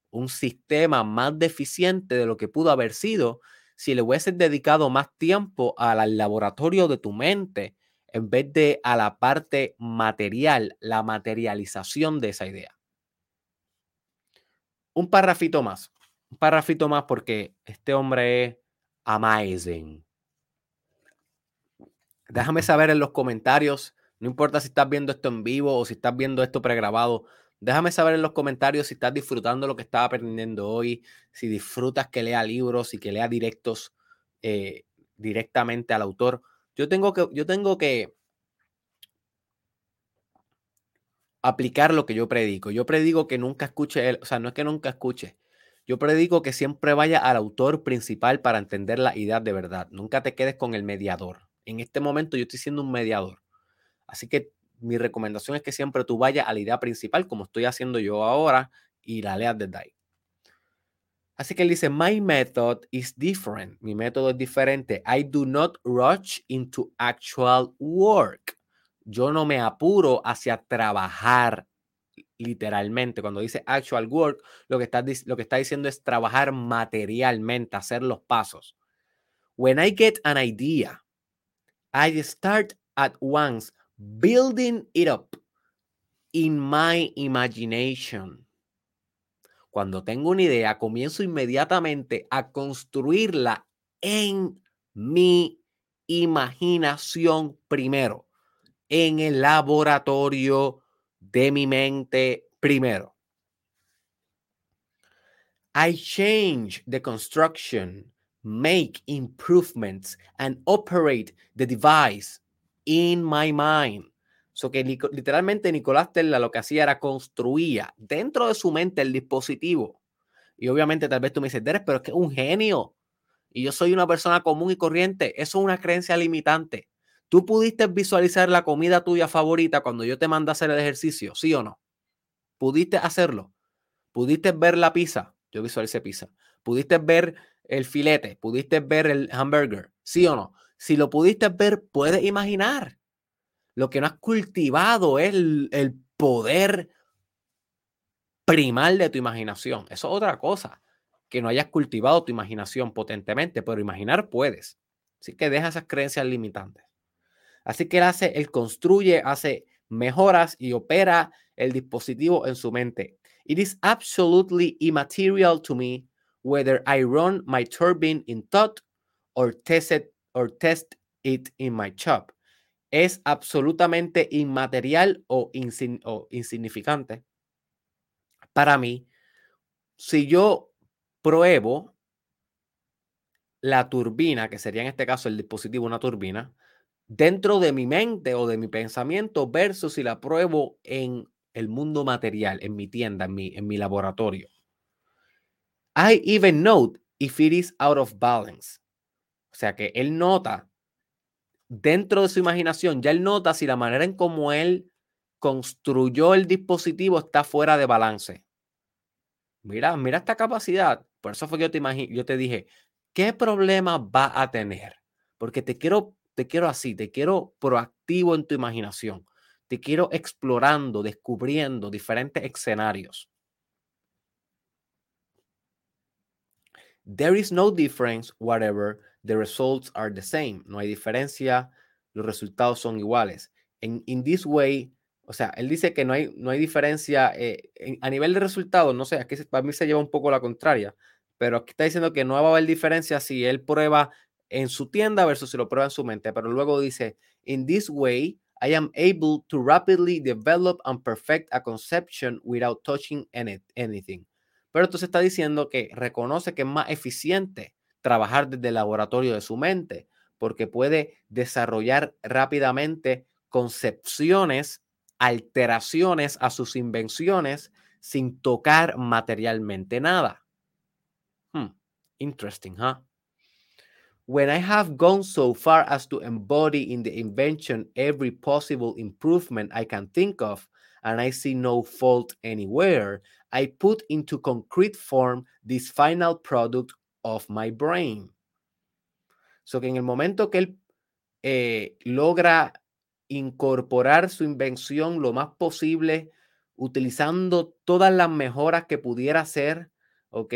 un sistema más deficiente de lo que pudo haber sido si le hubieses dedicado más tiempo al laboratorio de tu mente en vez de a la parte material, la materialización de esa idea. Un parrafito más, parrafito más porque este hombre es amazing. Déjame saber en los comentarios, no importa si estás viendo esto en vivo o si estás viendo esto pregrabado, déjame saber en los comentarios si estás disfrutando lo que estaba aprendiendo hoy, si disfrutas que lea libros y que lea directos eh, directamente al autor yo tengo que, yo tengo que aplicar lo que yo predico. Yo predigo que nunca escuche, o sea, no es que nunca escuche. Yo predico que siempre vaya al autor principal para entender la idea de verdad. Nunca te quedes con el mediador. En este momento yo estoy siendo un mediador. Así que mi recomendación es que siempre tú vayas a la idea principal, como estoy haciendo yo ahora, y la leas desde ahí. Así que él dice, my method is different. Mi método es diferente. I do not rush into actual work. Yo no me apuro hacia trabajar literalmente. Cuando dice actual work, lo que está, lo que está diciendo es trabajar materialmente, hacer los pasos. When I get an idea, I start at once building it up in my imagination. Cuando tengo una idea, comienzo inmediatamente a construirla en mi imaginación primero, en el laboratorio de mi mente primero. I change the construction, make improvements, and operate the device in my mind. So que literalmente Nicolás Tesla lo que hacía era construía dentro de su mente el dispositivo. Y obviamente tal vez tú me dices, Derek, pero es que es un genio. Y yo soy una persona común y corriente. Eso es una creencia limitante. ¿Tú pudiste visualizar la comida tuya favorita cuando yo te mandé a hacer el ejercicio? ¿Sí o no? ¿Pudiste hacerlo? ¿Pudiste ver la pizza? Yo visualicé pizza. ¿Pudiste ver el filete? ¿Pudiste ver el hamburger? ¿Sí o no? Si lo pudiste ver, puedes imaginar. Lo que no has cultivado es el, poder primal de tu imaginación. Eso es otra cosa, que no hayas cultivado tu imaginación potentemente, pero imaginar puedes. Así que deja esas creencias limitantes. Así que él hace, él construye, hace mejoras y opera el dispositivo en su mente. It is absolutely immaterial to me whether I run my turbine in thought or test it, or test it in my shop. Es absolutamente inmaterial o, o insignificante para mí si yo pruebo la turbina, que sería en este caso el dispositivo una turbina, dentro de mi mente o de mi pensamiento versus si la pruebo en el mundo material, en mi tienda, en mi, en mi laboratorio. I even note if it is out of balance. O sea que él nota dentro de su imaginación, ya él nota si la manera en cómo él construyó el dispositivo está fuera de balance. Mira, mira esta capacidad. Por eso fue que yo te, yo te dije, ¿qué problema va a tener? Porque te quiero te quiero así, te quiero proactivo en tu imaginación, te quiero explorando, descubriendo diferentes escenarios. There is no difference, whatever, the results are the same. No hay diferencia, los resultados son iguales. En in this way, o sea, él dice que no hay, no hay diferencia eh, a nivel de resultados, no sé, aquí para mí se lleva un poco la contraria, pero aquí está diciendo que no va a haber diferencia si él prueba en su tienda versus si lo prueba en su mente. Pero luego dice, in this way, I am able to rapidly develop and perfect a conception without touching anything. Pero entonces está diciendo que reconoce que es más eficiente trabajar desde el laboratorio de su mente porque puede desarrollar rápidamente concepciones, alteraciones a sus invenciones sin tocar materialmente nada. Hmm, interesting, huh? When I have gone so far as to embody in the invention every possible improvement I can think of, and I see no fault anywhere, I put into concrete form this final product of my brain. So que en el momento que él eh, logra incorporar su invención lo más posible, utilizando todas las mejoras que pudiera hacer, ¿ok?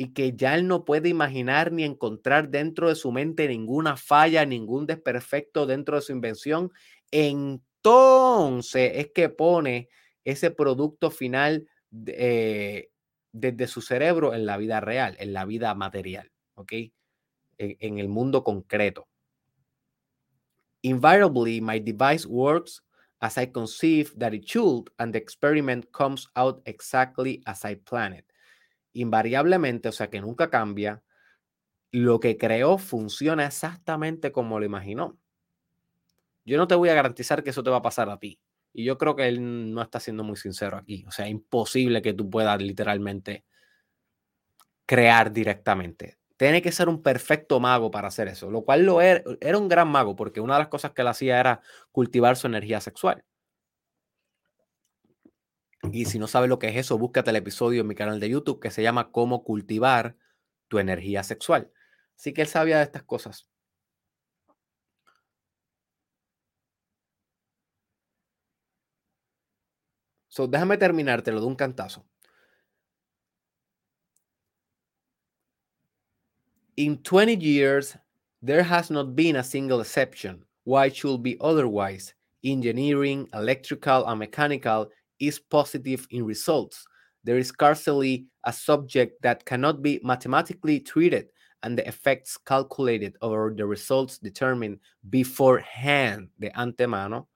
y que ya él no puede imaginar ni encontrar dentro de su mente ninguna falla, ningún desperfecto dentro de su invención, entonces es que pone ese producto final eh, desde su cerebro en la vida real, en la vida material, ¿ok? En, en el mundo concreto. Invariably, my device works as I conceive that it should, and the experiment comes out exactly as I planned invariablemente, o sea que nunca cambia, lo que creó funciona exactamente como lo imaginó. Yo no te voy a garantizar que eso te va a pasar a ti. Y yo creo que él no está siendo muy sincero aquí. O sea, imposible que tú puedas literalmente crear directamente. Tiene que ser un perfecto mago para hacer eso, lo cual lo era, era un gran mago porque una de las cosas que él hacía era cultivar su energía sexual. Y si no sabes lo que es eso, búscate el episodio en mi canal de YouTube que se llama Cómo cultivar tu energía sexual. Así que él sabía de estas cosas. So, déjame terminártelo de un cantazo. In 20 years, there has not been a single exception. Why should be otherwise? Engineering, electrical, and mechanical is positive in results. There is scarcely a subject that cannot be mathematically treated and the effects calculated or the results determined beforehand, the antemano,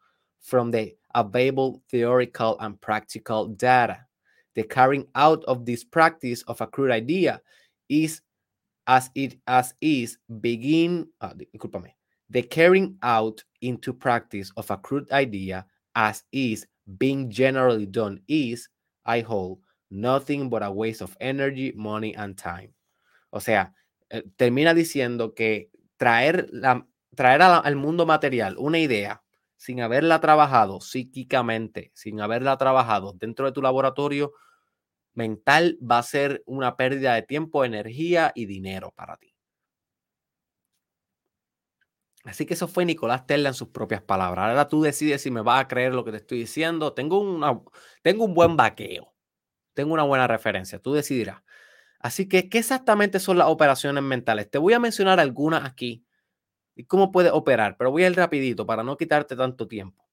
from the available theoretical and practical data. The carrying out of this practice of a crude idea is as it as is begin uh, the carrying out into practice of a crude idea as is being generally done is, I hold, nothing but a waste of energy, money and time. O sea, eh, termina diciendo que traer, la, traer al mundo material una idea sin haberla trabajado psíquicamente, sin haberla trabajado dentro de tu laboratorio mental, va a ser una pérdida de tiempo, energía y dinero para ti. Así que eso fue Nicolás Tesla en sus propias palabras. Ahora tú decides si me vas a creer lo que te estoy diciendo. Tengo, una, tengo un buen vaqueo. tengo una buena referencia, tú decidirás. Así que, ¿qué exactamente son las operaciones mentales? Te voy a mencionar algunas aquí y cómo puedes operar, pero voy a ir rapidito para no quitarte tanto tiempo.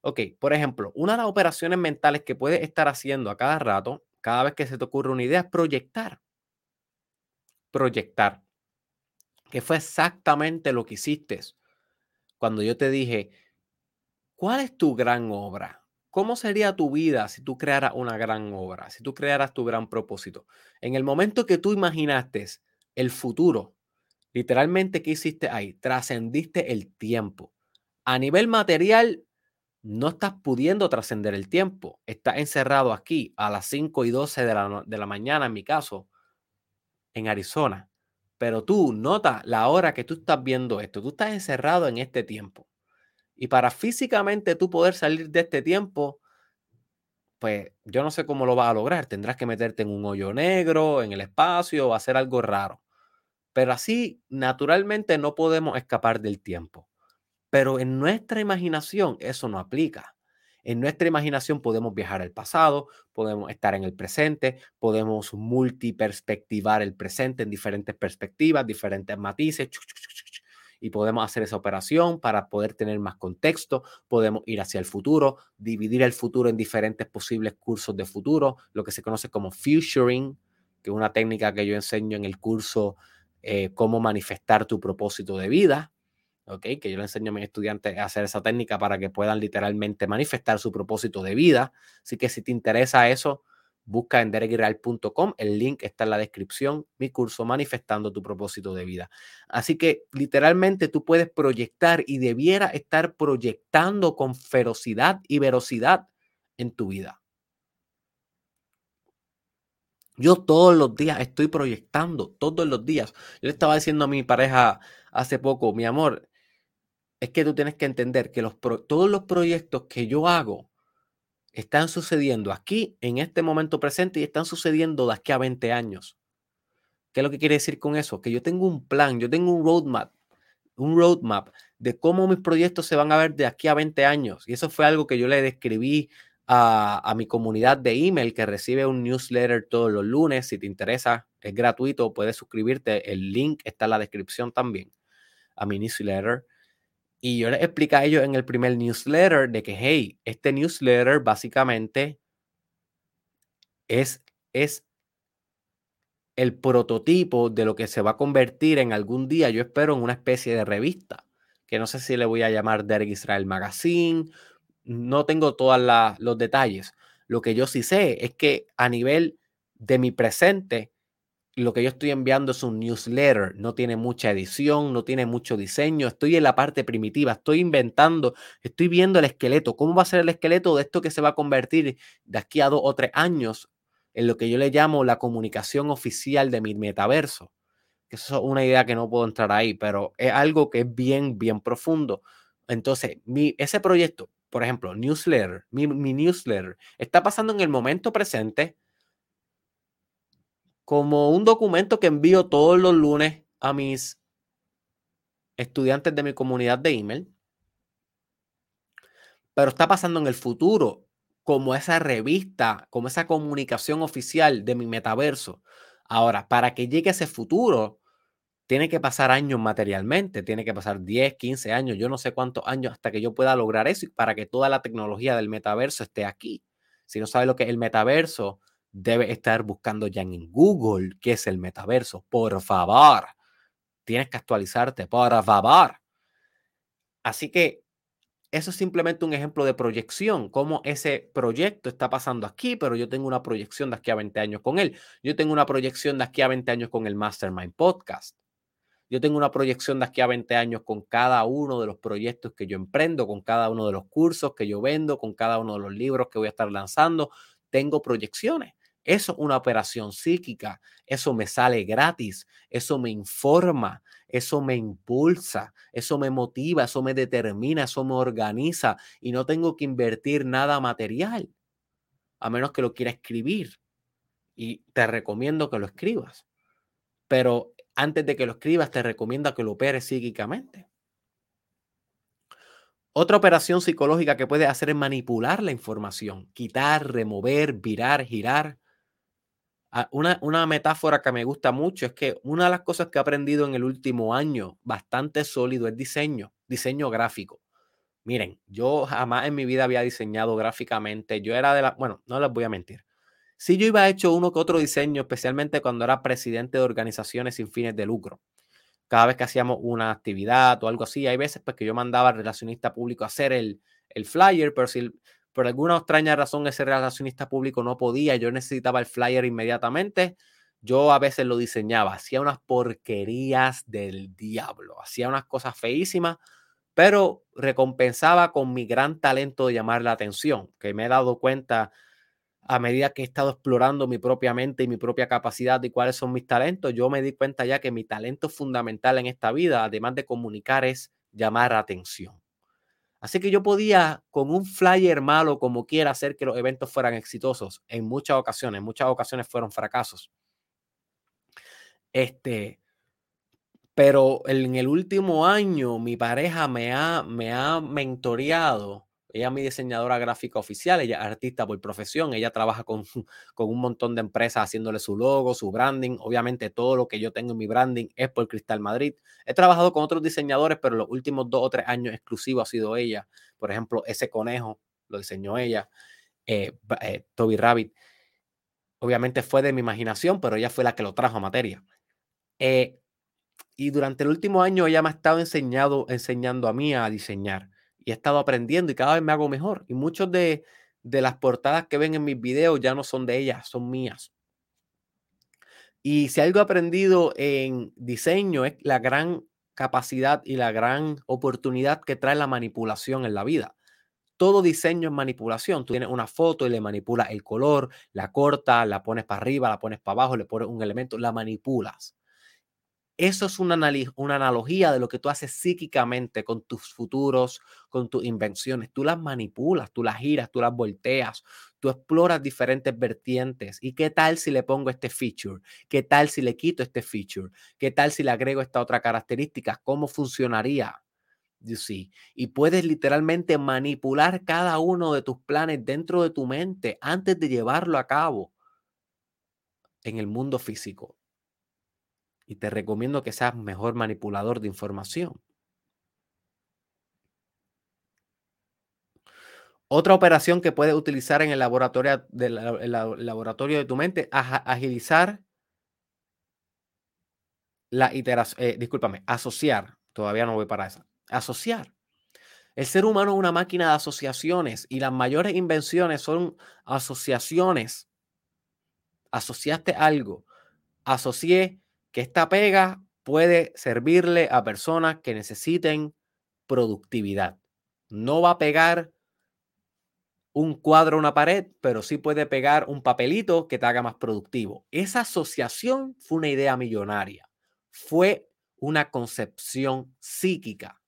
Ok, por ejemplo, una de las operaciones mentales que puedes estar haciendo a cada rato, cada vez que se te ocurre una idea, es proyectar. Proyectar. Que fue exactamente lo que hiciste cuando yo te dije, ¿cuál es tu gran obra? ¿Cómo sería tu vida si tú crearas una gran obra, si tú crearas tu gran propósito? En el momento que tú imaginaste el futuro, literalmente, ¿qué hiciste ahí? Trascendiste el tiempo. A nivel material, no estás pudiendo trascender el tiempo. Estás encerrado aquí a las 5 y 12 de la, de la mañana, en mi caso, en Arizona. Pero tú nota la hora que tú estás viendo esto. Tú estás encerrado en este tiempo. Y para físicamente tú poder salir de este tiempo, pues yo no sé cómo lo vas a lograr. Tendrás que meterte en un hoyo negro, en el espacio, o hacer algo raro. Pero así, naturalmente, no podemos escapar del tiempo. Pero en nuestra imaginación eso no aplica. En nuestra imaginación podemos viajar al pasado, podemos estar en el presente, podemos multiperspectivar el presente en diferentes perspectivas, diferentes matices y podemos hacer esa operación para poder tener más contexto, podemos ir hacia el futuro, dividir el futuro en diferentes posibles cursos de futuro, lo que se conoce como futuring, que es una técnica que yo enseño en el curso eh, cómo manifestar tu propósito de vida. Okay, que yo le enseño a mis estudiantes a hacer esa técnica para que puedan literalmente manifestar su propósito de vida. Así que si te interesa eso, Busca en derekreal.com, el link está en la descripción, mi curso Manifestando tu propósito de vida. Así que literalmente tú puedes proyectar y debiera estar proyectando con ferocidad y velocidad en tu vida. Yo todos los días estoy proyectando, todos los días. Yo le estaba diciendo a mi pareja hace poco, mi amor, es que tú tienes que entender que todos los proyectos que yo hago, están sucediendo aquí en este momento presente y están sucediendo de aquí a 20 años. ¿Qué es lo que quiere decir con eso? Que yo tengo un plan, yo tengo un roadmap, un roadmap de cómo mis proyectos se van a ver de aquí a 20 años. Y eso fue algo que yo le describí a, a mi comunidad de email que recibe un newsletter todos los lunes. Si te interesa, es gratuito, puedes suscribirte. El link está en la descripción también a mi newsletter. Y yo les expliqué a ellos en el primer newsletter de que, hey, este newsletter básicamente es, es el prototipo de lo que se va a convertir en algún día, yo espero, en una especie de revista, que no sé si le voy a llamar Derek Israel Magazine, no tengo todos los detalles. Lo que yo sí sé es que a nivel de mi presente, lo que yo estoy enviando es un newsletter, no tiene mucha edición, no tiene mucho diseño, estoy en la parte primitiva, estoy inventando, estoy viendo el esqueleto, cómo va a ser el esqueleto de esto que se va a convertir de aquí a dos o tres años en lo que yo le llamo la comunicación oficial de mi metaverso. Eso es una idea que no puedo entrar ahí, pero es algo que es bien, bien profundo. Entonces, mi, ese proyecto, por ejemplo, newsletter, mi, mi newsletter, está pasando en el momento presente como un documento que envío todos los lunes a mis estudiantes de mi comunidad de email. Pero está pasando en el futuro como esa revista, como esa comunicación oficial de mi metaverso. Ahora, para que llegue ese futuro, tiene que pasar años materialmente, tiene que pasar 10, 15 años, yo no sé cuántos años hasta que yo pueda lograr eso y para que toda la tecnología del metaverso esté aquí. Si no sabes lo que es el metaverso, debe estar buscando ya en Google qué es el metaverso. Por favor, tienes que actualizarte, por favor. Así que eso es simplemente un ejemplo de proyección, cómo ese proyecto está pasando aquí, pero yo tengo una proyección de aquí a 20 años con él. Yo tengo una proyección de aquí a 20 años con el Mastermind Podcast. Yo tengo una proyección de aquí a 20 años con cada uno de los proyectos que yo emprendo, con cada uno de los cursos que yo vendo, con cada uno de los libros que voy a estar lanzando. Tengo proyecciones. Eso es una operación psíquica, eso me sale gratis, eso me informa, eso me impulsa, eso me motiva, eso me determina, eso me organiza y no tengo que invertir nada material, a menos que lo quiera escribir. Y te recomiendo que lo escribas. Pero antes de que lo escribas, te recomiendo que lo operes psíquicamente. Otra operación psicológica que puedes hacer es manipular la información, quitar, remover, virar, girar. Una, una, metáfora que me gusta mucho es que una de las cosas que he aprendido en el último año bastante sólido es diseño, diseño gráfico. Miren, yo jamás en mi vida había diseñado gráficamente. Yo era de la, bueno, no les voy a mentir. Sí, yo iba hecho uno que otro diseño, especialmente cuando era presidente de organizaciones sin fines de lucro. Cada vez que hacíamos una actividad o algo así, hay veces pues, que yo mandaba al relacionista público a hacer el, el flyer, pero si por alguna extraña razón ese relacionista público no podía, yo necesitaba el flyer inmediatamente, yo a veces lo diseñaba, hacía unas porquerías del diablo, hacía unas cosas feísimas, pero recompensaba con mi gran talento de llamar la atención, que me he dado cuenta a medida que he estado explorando mi propia mente y mi propia capacidad y cuáles son mis talentos, yo me di cuenta ya que mi talento fundamental en esta vida, además de comunicar, es llamar atención. Así que yo podía, con un flyer malo como quiera, hacer que los eventos fueran exitosos. En muchas ocasiones, en muchas ocasiones fueron fracasos. Este, pero en el último año mi pareja me ha, me ha mentoreado. Ella es mi diseñadora gráfica oficial, ella es artista por profesión, ella trabaja con, con un montón de empresas haciéndole su logo, su branding. Obviamente todo lo que yo tengo en mi branding es por Cristal Madrid. He trabajado con otros diseñadores, pero los últimos dos o tres años exclusivos ha sido ella. Por ejemplo, ese conejo lo diseñó ella, eh, eh, Toby Rabbit. Obviamente fue de mi imaginación, pero ella fue la que lo trajo a materia. Eh, y durante el último año ella me ha estado enseñando a mí a diseñar y he estado aprendiendo y cada vez me hago mejor. Y muchos de, de las portadas que ven en mis videos ya no son de ella, son mías. Y si algo he aprendido en diseño es la gran capacidad y la gran oportunidad que trae la manipulación en la vida. Todo diseño es manipulación. Tú tienes una foto y le manipulas el color, la cortas, la pones para arriba, la pones para abajo, le pones un elemento, la manipulas. Eso es una, una analogía de lo que tú haces psíquicamente con tus futuros, con tus invenciones. Tú las manipulas, tú las giras, tú las volteas, tú exploras diferentes vertientes. ¿Y qué tal si le pongo este feature? ¿Qué tal si le quito este feature? ¿Qué tal si le agrego esta otra característica? ¿Cómo funcionaría? You see? Y puedes literalmente manipular cada uno de tus planes dentro de tu mente antes de llevarlo a cabo en el mundo físico y te recomiendo que seas mejor manipulador de información. Otra operación que puedes utilizar en el laboratorio, laboratorio de tu mente, es agilizar la iteración, eh, discúlpame, asociar, todavía no voy para esa, asociar. El ser humano es una máquina de asociaciones y las mayores invenciones son asociaciones. Asociaste algo, asocié esta pega puede servirle a personas que necesiten productividad. No va a pegar un cuadro a una pared, pero sí puede pegar un papelito que te haga más productivo. Esa asociación fue una idea millonaria. Fue una concepción psíquica.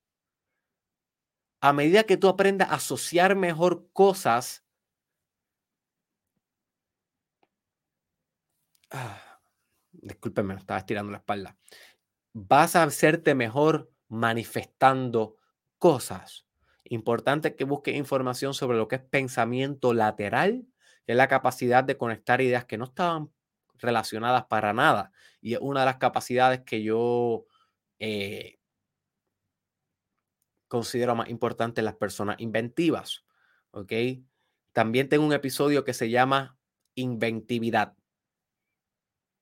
A medida que tú aprendas a asociar mejor cosas, ah, discúlpenme, estaba estirando la espalda, vas a hacerte mejor manifestando cosas. Importante que busques información sobre lo que es pensamiento lateral, que es la capacidad de conectar ideas que no estaban relacionadas para nada. Y es una de las capacidades que yo eh, considero más importante en las personas inventivas. ¿Ok? También tengo un episodio que se llama Inventividad.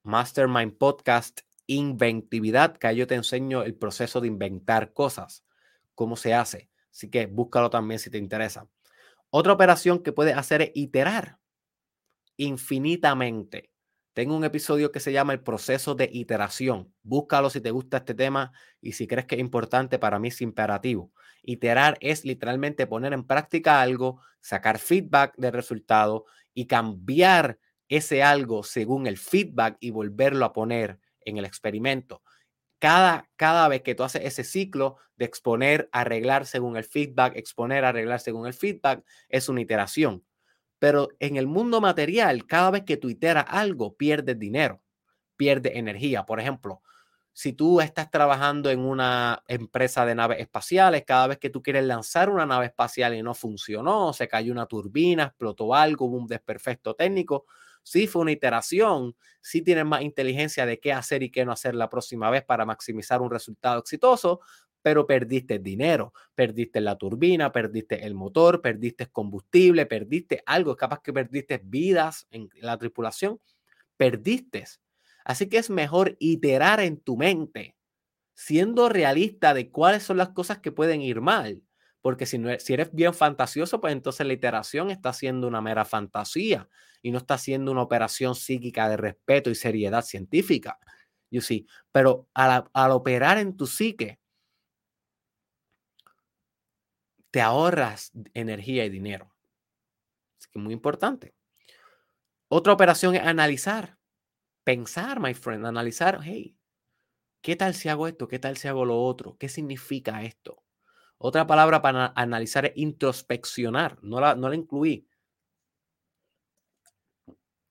Mastermind Podcast Inventividad, que yo te enseño el proceso de inventar cosas, cómo se hace. Así que búscalo también si te interesa. Otra operación que puedes hacer es iterar infinitamente. Tengo un episodio que se llama el proceso de iteración. Búscalo si te gusta este tema y si crees que es importante, para mí es imperativo. Iterar es literalmente poner en práctica algo, sacar feedback del resultado y cambiar ese algo según el feedback y volverlo a poner en el experimento. Cada, cada vez que tú haces ese ciclo de exponer, arreglar según el feedback, exponer, arreglar según el feedback, es una iteración. Pero en el mundo material, cada vez que tú iteras algo, pierdes dinero, pierdes energía. Por ejemplo, si tú estás trabajando en una empresa de naves espaciales, cada vez que tú quieres lanzar una nave espacial y no funcionó, se cayó una turbina, explotó algo, hubo un desperfecto técnico, sí fue una iteración, sí tienes más inteligencia de qué hacer y qué no hacer la próxima vez para maximizar un resultado exitoso, pero perdiste dinero, perdiste la turbina, perdiste el motor, perdiste combustible, perdiste algo, capaz que perdiste vidas en la tripulación, perdiste. Así que es mejor iterar en tu mente, siendo realista de cuáles son las cosas que pueden ir mal. Porque si, no, e, si eres bien fantasioso, pues entonces la iteración está siendo una mera fantasía y no está siendo una operación psíquica de respeto y seriedad científica. You see. Pero al, operar en tu psique, te ahorras energía y dinero. Es que muy importante. Otra operación es analizar pensar, my friend, analizar, hey, ¿qué tal si hago esto? ¿Qué tal si hago lo otro? ¿Qué significa esto? Otra palabra para analizar es introspeccionar. No la, no la incluí.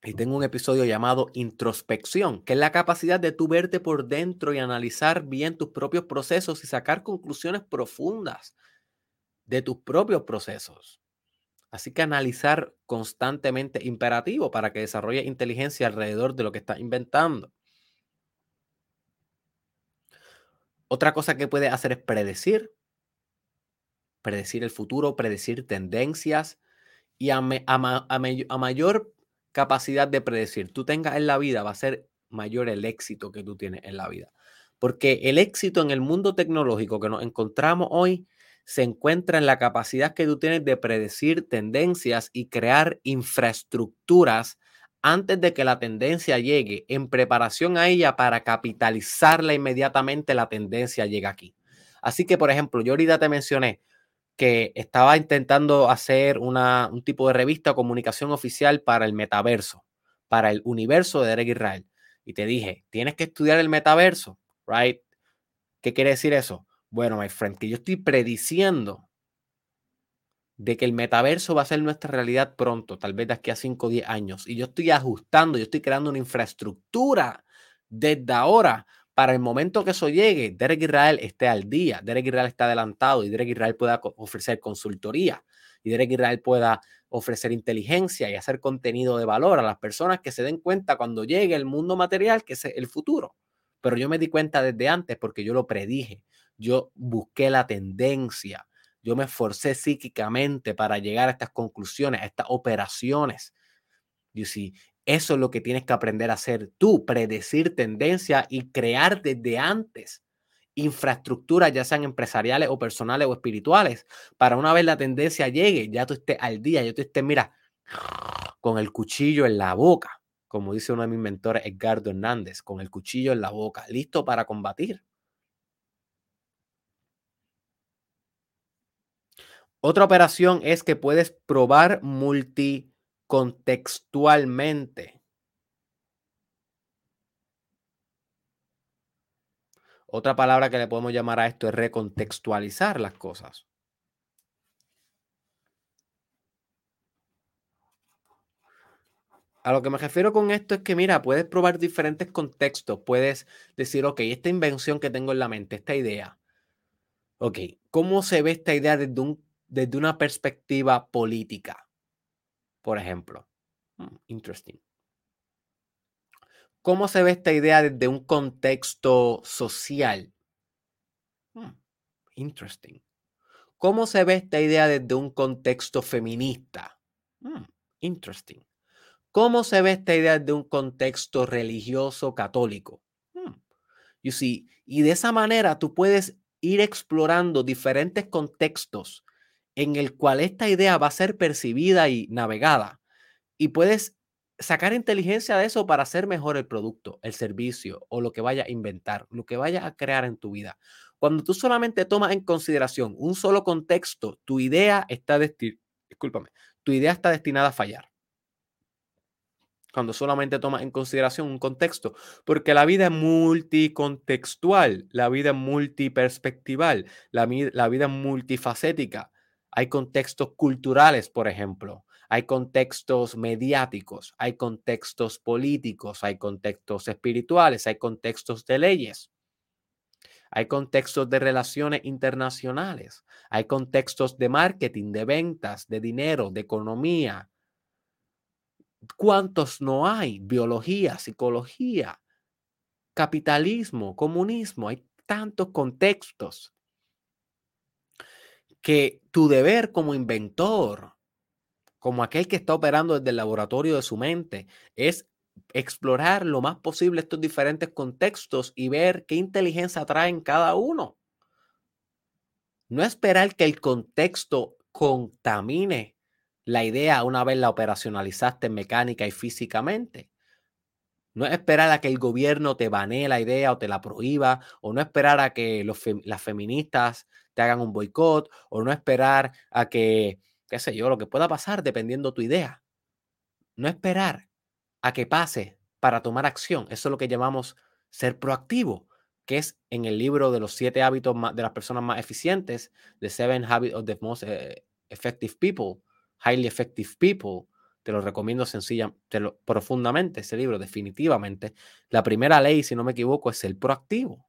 Y tengo un episodio llamado introspección, que es la capacidad de tú verte por dentro y analizar bien tus propios procesos y sacar conclusiones profundas de tus propios procesos. Así que analizar constantemente imperativo para que desarrolle inteligencia alrededor de lo que está inventando. Otra cosa que puede hacer es predecir, predecir el futuro, predecir tendencias y a, a mayor capacidad de predecir tú tengas en la vida, va a ser mayor el éxito que tú tienes en la vida. Porque el éxito en el mundo tecnológico que nos encontramos hoy se encuentra en la capacidad que tú tienes de predecir tendencias y crear infraestructuras antes de que la tendencia llegue, en preparación a ella para capitalizarla inmediatamente la tendencia llega aquí. Así que, por ejemplo, yo ahorita te mencioné que estaba intentando hacer una, un tipo de revista o comunicación oficial para el metaverso, para el universo de Derek Israel. Y te dije, tienes que estudiar el metaverso, ¿right? ¿Qué quiere decir eso? Bueno, my friend, que yo estoy prediciendo de que el metaverso va a ser nuestra realidad pronto, tal vez de aquí a 5 o 10 años. Y yo estoy ajustando, yo estoy creando una infraestructura desde ahora para el momento que eso llegue, Derek Israel esté al día, Derek Israel está adelantado y Derek Israel pueda ofrecer consultoría y Derek Israel pueda ofrecer inteligencia y hacer contenido de valor a las personas que se den cuenta cuando llegue el mundo material, que es el futuro. Pero yo me di cuenta desde antes porque yo lo predije yo busqué la tendencia, yo me esforcé psíquicamente para llegar a estas conclusiones, a estas operaciones. You see, eso es lo que tienes que aprender a hacer tú, predecir tendencia y crear desde antes infraestructuras, ya sean empresariales o personales o espirituales, para una vez la tendencia llegue, ya tú estés al día, ya tú estés, mira, con el cuchillo en la boca, como dice uno de mis mentores, Edgardo Hernández, con el cuchillo en la boca, listo para combatir. Otra operación es que puedes probar multicontextualmente. Otra palabra que le podemos llamar a esto es recontextualizar las cosas. A lo que me refiero con esto es que, mira, puedes probar diferentes contextos. Puedes decir, ok, esta invención que tengo en la mente, esta idea. Ok, ¿cómo se ve esta idea desde un desde una perspectiva política, por ejemplo. Hmm, interesting. ¿Cómo se ve esta idea desde un contexto social? Hmm, interesting. ¿Cómo se ve esta idea desde un contexto feminista? Hmm, interesting. ¿Cómo se ve esta idea desde un contexto religioso católico? You see, y de esa manera tú puedes ir explorando diferentes contextos en el cual esta idea va a ser percibida y navegada. Y puedes sacar inteligencia de eso para hacer mejor el producto, el servicio o lo que vaya a inventar, lo que vaya a crear en tu vida. Cuando tú solamente tomas en consideración un solo contexto, tu idea está destinada, tu idea está destinada a fallar. Cuando solamente tomas en consideración un contexto, porque la vida es multicontextual, la vida es multiperspectival, la, la vida es multifacética. Hay contextos culturales, por ejemplo. Hay contextos mediáticos, hay contextos políticos, hay contextos espirituales, hay contextos de leyes. hay contextos de relaciones internacionales, hay contextos de marketing, de ventas, de dinero, de economía. ¿Cuántos no hay? Biología, psicología, capitalismo, comunismo. Hay tantos contextos que tu deber como inventor, como aquel que está operando desde el laboratorio de su mente, es explorar lo más posible estos diferentes contextos y ver qué inteligencia traen cada uno. No esperar que el contexto contamine la idea una vez la operacionalizaste mecánica y físicamente. No es esperar a que el gobierno te banee la idea o te la prohíba, o no esperar a que los las feministas te hagan un boicot, o no esperar a que, qué sé yo, lo que pueda pasar dependiendo tu idea. No esperar a que pase para tomar acción. Eso es lo que llamamos ser proactivo, que es en el libro de los siete hábitos de las personas más eficientes, The Seven Habits of the Most eh, Effective People, Highly Effective People. Te lo recomiendo sencilla, profundamente ese libro, definitivamente. La primera ley, si no me equivoco, es el proactivo.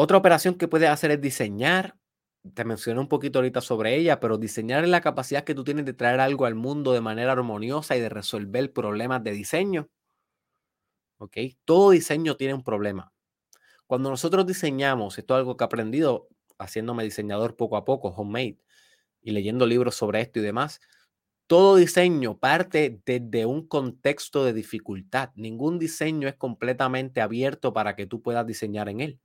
Otra operación que puedes hacer es diseñar. Te mencioné un poquito ahorita sobre ella, pero diseñar es la capacidad que tú tienes de traer algo al mundo de manera armoniosa y de resolver problemas de diseño. ¿Ok? Todo diseño tiene un problema. Cuando nosotros diseñamos, esto es algo que he aprendido haciéndome diseñador poco a poco, homemade, y leyendo libros sobre esto y demás, todo diseño parte desde un contexto de dificultad. Ningún diseño es completamente abierto para que tú puedas diseñar en él.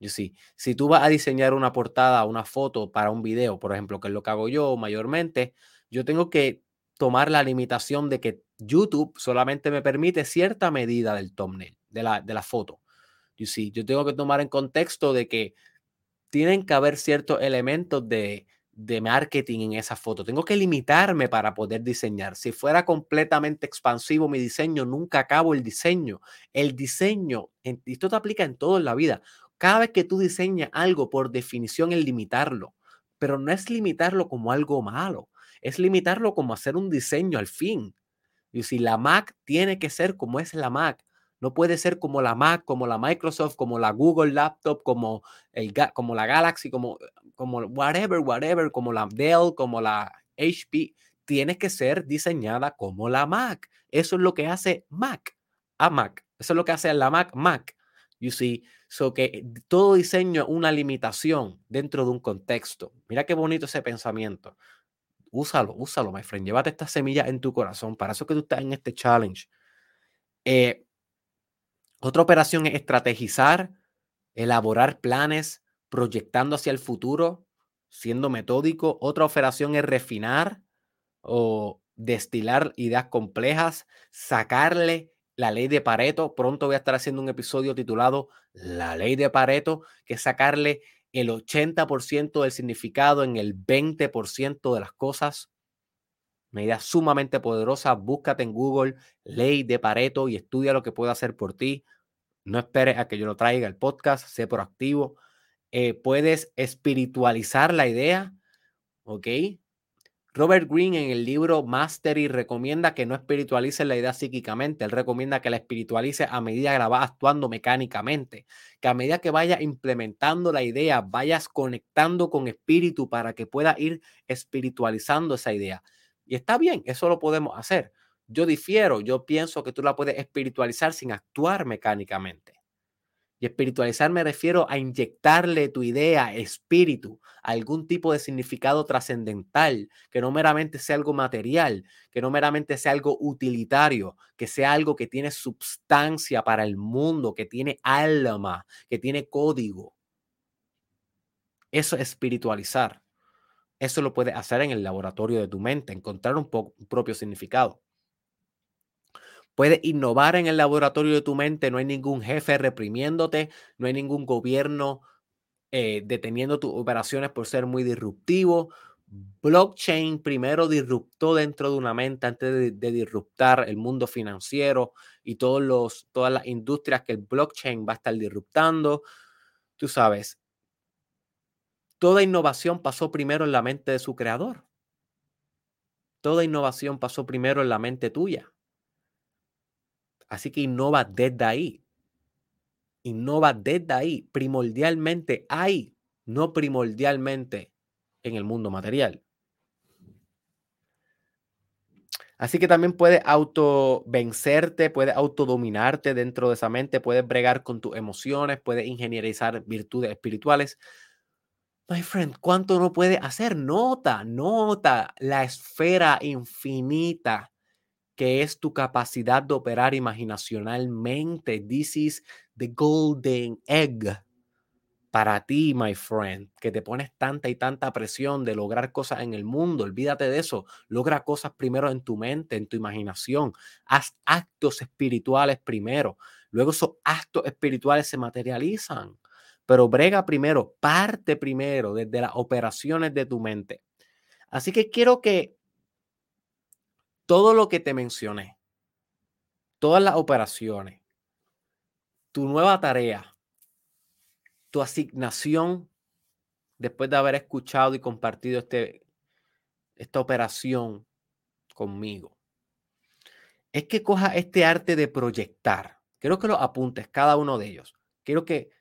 Yo sí, si tú vas a diseñar una portada, una foto para un video, por ejemplo, que es lo que hago yo mayormente, yo tengo que tomar la limitación de que YouTube solamente me permite cierta medida del thumbnail, de la, de la foto. Yo sí, yo tengo que tomar en contexto de que tienen que haber ciertos elementos de, de marketing en esa foto. Tengo que limitarme para poder diseñar. Si fuera completamente expansivo mi diseño, nunca acabo el diseño. El diseño, esto te aplica en todo en la vida. Cada vez que tú diseñas algo, por definición es limitarlo, pero no es limitarlo como algo malo, es limitarlo como hacer un diseño al fin. Y si la Mac tiene que ser como es la Mac, no puede ser como la Mac, como la Microsoft, como la Google Laptop, como, el, como la Galaxy, como, como whatever, whatever, como la Dell, como la HP. Tiene que ser diseñada como la Mac. Eso es lo que hace Mac a Mac. Eso es lo que hace la Mac Mac. You see, so que todo diseño es una limitación dentro de un contexto. Mira qué bonito ese pensamiento. Úsalo, úsalo, my friend. Llévate esta semilla en tu corazón. Para eso que tú estás en este challenge. Eh, otra operación es estrategizar, elaborar planes, proyectando hacia el futuro, siendo metódico. Otra operación es refinar o destilar ideas complejas, sacarle la ley de Pareto. Pronto voy a estar haciendo un episodio titulado La ley de Pareto, que es sacarle el 80% del significado en el 20% de las cosas. Una idea sumamente poderosa. Búscate en Google ley de Pareto y estudia lo que puedo hacer por ti. No esperes a que yo lo traiga el podcast, sé proactivo. Eh, puedes espiritualizar la idea, ¿ok? Robert Greene en el libro Mastery recomienda que no espiritualices la idea psíquicamente, él recomienda que la espiritualices a medida que la vas actuando mecánicamente, que a medida que vayas implementando la idea, vayas conectando con espíritu para que pueda ir espiritualizando esa idea. Y está bien, eso lo podemos hacer. Yo difiero, yo pienso que tú la puedes espiritualizar sin actuar mecánicamente. Y espiritualizar me refiero a inyectarle tu idea, espíritu, algún tipo de significado trascendental, que no meramente sea algo material, que no meramente sea algo utilitario, que sea algo que tiene substancia para el mundo, que tiene alma, que tiene código. Eso es espiritualizar. Eso lo puedes hacer en el laboratorio de tu mente, encontrar un, un propio significado. Puedes innovar en el laboratorio de tu mente, no hay ningún jefe reprimiéndote, no hay ningún gobierno eh, deteniendo tus operaciones por ser muy disruptivo. Blockchain primero disruptó dentro de una mente antes de, de disruptar el mundo financiero y todos los, todas las industrias que el blockchain va a estar disruptando. Tú sabes, toda innovación pasó primero en la mente de su creador. Toda innovación pasó primero en la mente tuya. Así que innova desde ahí. Innova desde ahí, primordialmente ahí, no primordialmente en el mundo material. Así que también puedes auto vencerte, puedes autodominarte dentro de esa mente, puedes bregar con tus emociones, puedes ingenierizar virtudes espirituales. My friend, ¿cuánto no puede hacer? Nota, nota la esfera infinita que es tu capacidad de operar imaginacionalmente. This is the golden egg para ti, my friend, que te pones tanta y tanta presión de lograr cosas en el mundo. Olvídate de eso. Logra cosas primero en tu mente, en tu imaginación. Haz actos espirituales primero. Luego esos actos espirituales se materializan. Pero brega primero, parte primero desde las operaciones de tu mente. Así que quiero que todo lo que te mencioné, todas las operaciones, tu nueva tarea, tu asignación después de haber escuchado y compartido este, esta operación conmigo. Es que coja este arte de proyectar. Quiero que lo apuntes, cada uno de ellos. Quiero que,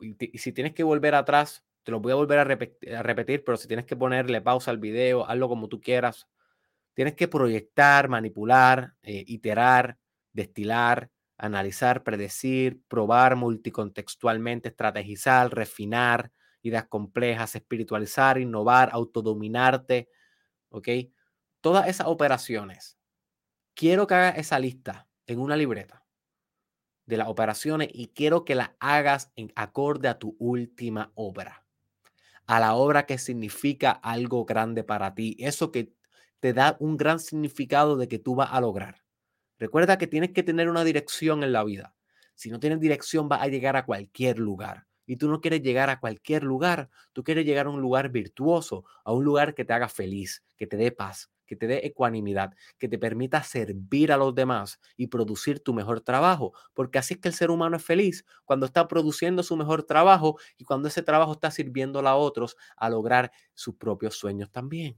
y si tienes que volver atrás, te lo voy a volver a repetir, a repetir, pero si tienes que ponerle pausa al video, hazlo como tú quieras. Tienes que proyectar, manipular, eh, iterar, destilar, analizar, predecir, probar multicontextualmente, estrategizar, refinar ideas complejas, espiritualizar, innovar, autodominarte, ¿ok? Todas esas operaciones. Quiero que hagas esa lista en una libreta de las operaciones y quiero que la hagas en acorde a tu última obra, a la obra que significa algo grande para ti, eso que te da un gran significado de que tú vas a lograr. Recuerda que tienes que tener una dirección en la vida. Si no tienes dirección, vas a llegar a cualquier lugar. Y tú no quieres llegar a cualquier lugar, tú quieres llegar a un lugar virtuoso, a un lugar que te haga feliz, que te dé paz, que te dé ecuanimidad, que te permita servir a los demás y producir tu mejor trabajo. Porque así es que el ser humano es feliz cuando está produciendo su mejor trabajo y cuando ese trabajo está sirviendo a otros a lograr sus propios sueños también.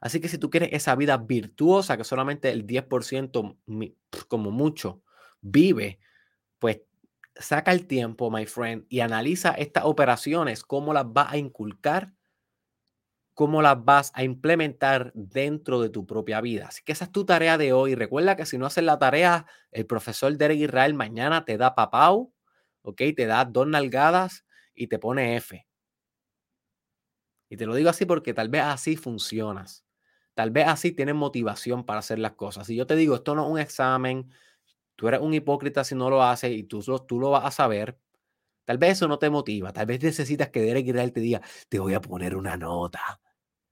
Así que si tú quieres esa vida virtuosa, que solamente el 10% como mucho vive, pues saca el tiempo, my friend, y analiza estas operaciones, cómo las vas a inculcar, cómo las vas a implementar dentro de tu propia vida. Así que esa es tu tarea de hoy. Recuerda que si no haces la tarea, el profesor Derek Israel mañana te da papau, ¿ok? Te da dos nalgadas y te pone F. Y te lo digo así porque tal vez así funcionas. Tal vez así tienes motivación para hacer las cosas. Si yo te digo, esto no es un examen, tú eres un hipócrita si no lo haces y tú, tú lo vas a saber, tal vez eso no te motiva. Tal vez necesitas que Derek Israel te diga, te voy a poner una nota,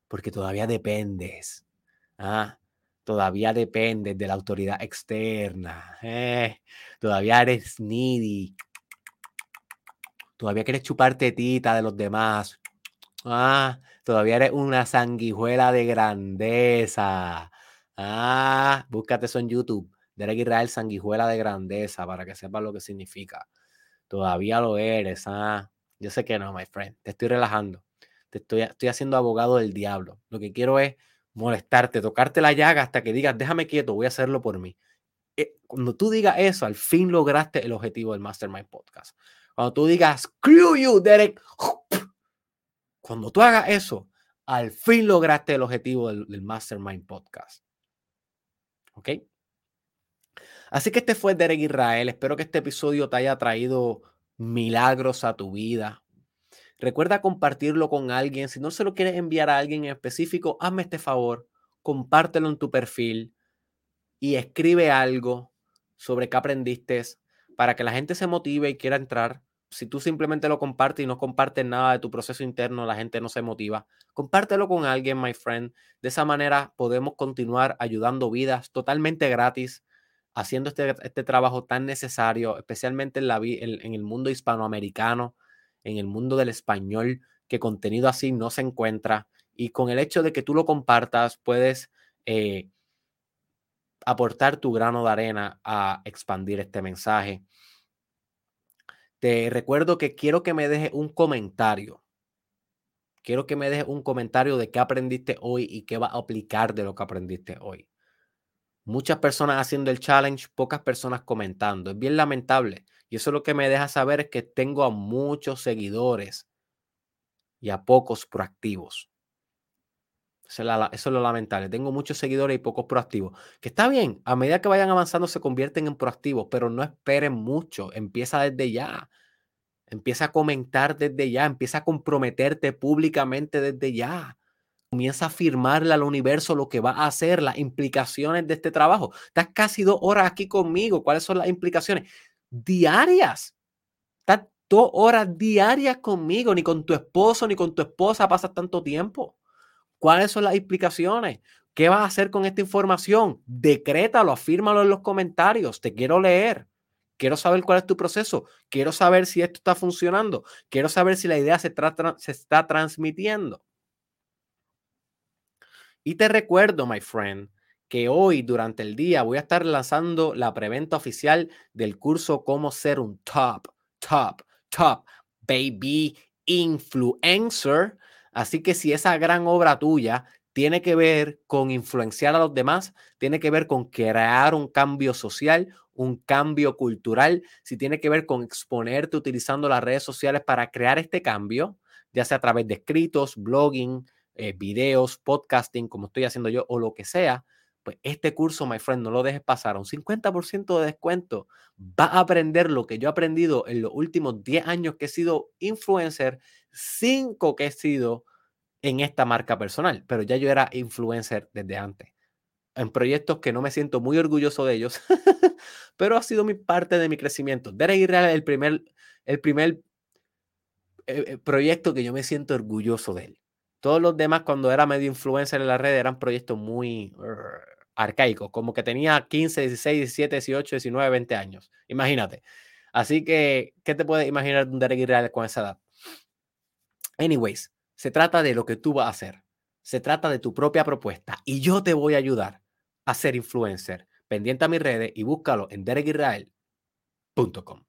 porque todavía dependes. Ah, todavía dependes de la autoridad externa. Eh, todavía eres needy. Todavía quieres chupar tetita de los demás. Ah, todavía eres una sanguijuela de grandeza. Ah, búscate eso en YouTube. Derek Israel, sanguijuela de grandeza, para que sepas lo que significa. Todavía lo eres. Ah, yo sé que no, my friend. Te estoy relajando. Te estoy, estoy haciendo abogado del diablo. Lo que quiero es molestarte, tocarte la llaga hasta que digas, déjame quieto, voy a hacerlo por mí. Eh, cuando tú digas eso, al fin lograste el objetivo del Mastermind Podcast. Cuando tú digas, screw you, Derek, cuando tú hagas eso, al fin lograste el objetivo del, Mastermind Podcast. ¿Ok? Así que este fue Derek Israel. Espero que este episodio te haya traído milagros a tu vida. Recuerda compartirlo con alguien. Si no se lo quieres enviar a alguien en específico, hazme este favor. Compártelo en tu perfil y escribe algo sobre qué aprendiste para que la gente se motive y quiera entrar si tú simplemente lo compartes y no compartes nada de tu proceso interno, la gente no se motiva. Compártelo con alguien, my friend. De esa manera podemos continuar ayudando vidas totalmente gratis, haciendo este, este trabajo tan necesario, especialmente en, la, en, el mundo hispanoamericano, en el mundo del español, que contenido así no se encuentra. Y con el hecho de que tú lo compartas, puedes eh, aportar tu grano de arena a expandir este mensaje. Te recuerdo que quiero que me dejes un comentario. Quiero que me dejes un comentario de qué aprendiste hoy y qué vas a aplicar de lo que aprendiste hoy. Muchas personas haciendo el challenge, pocas personas comentando. Es bien lamentable. Y eso lo que me deja saber es que tengo a muchos seguidores y a pocos proactivos. Eso es, lo lamentable. Tengo muchos seguidores y pocos proactivos. Que está bien, a medida que vayan avanzando se convierten en proactivos, pero no esperen mucho. Empieza desde ya. Empieza a comentar desde ya. Empieza a comprometerte públicamente desde ya. Comienza a afirmarle al universo lo que va a hacer, las implicaciones de este trabajo. Estás casi dos horas aquí conmigo. ¿Cuáles son las implicaciones? Diarias. Estás dos horas diarias conmigo. Ni con tu esposo ni con tu esposa pasas tanto tiempo. ¿Cuáles son las implicaciones? ¿Qué vas a hacer con esta información? Decrétalo, afírmalo en los comentarios. Te quiero leer. Quiero saber cuál es tu proceso. Quiero saber si esto está funcionando. Quiero saber si la idea se, se está transmitiendo. Y te recuerdo, my friend, que hoy durante el día voy a estar lanzando la preventa oficial del curso Cómo ser un top, top, top baby influencer. Así que si esa gran obra tuya tiene que ver con influenciar a los demás, tiene que ver con crear un cambio social, un cambio cultural, si tiene que ver con exponerte utilizando las redes sociales para crear este cambio, ya sea a través de escritos, blogging, eh, videos, podcasting, como estoy haciendo yo, o lo que sea, pues este curso, my friend, no lo dejes pasar. Un 50% de descuento. Va a aprender lo que yo he aprendido en los últimos 10 años que he sido influencer 5 que he sido en esta marca personal, pero ya yo era influencer desde antes. En proyectos que no me siento muy orgulloso de ellos, pero ha sido mi parte de mi crecimiento. Derek Israel el primer, el primer eh, eh, proyecto que yo me siento orgulloso de él. Todos los demás, cuando era medio influencer en la red, eran proyectos muy arcaicos, como que tenía 15, 16, 17, 18, 19, 20 años. Imagínate. Así que, ¿qué te puedes imaginar de un Derek Israel con esa edad? Anyways, se trata de lo que tú vas a hacer. Se trata de tu propia propuesta y yo te voy a ayudar a ser influencer. Pendiente a mis redes y búscalo en derekisrael.com.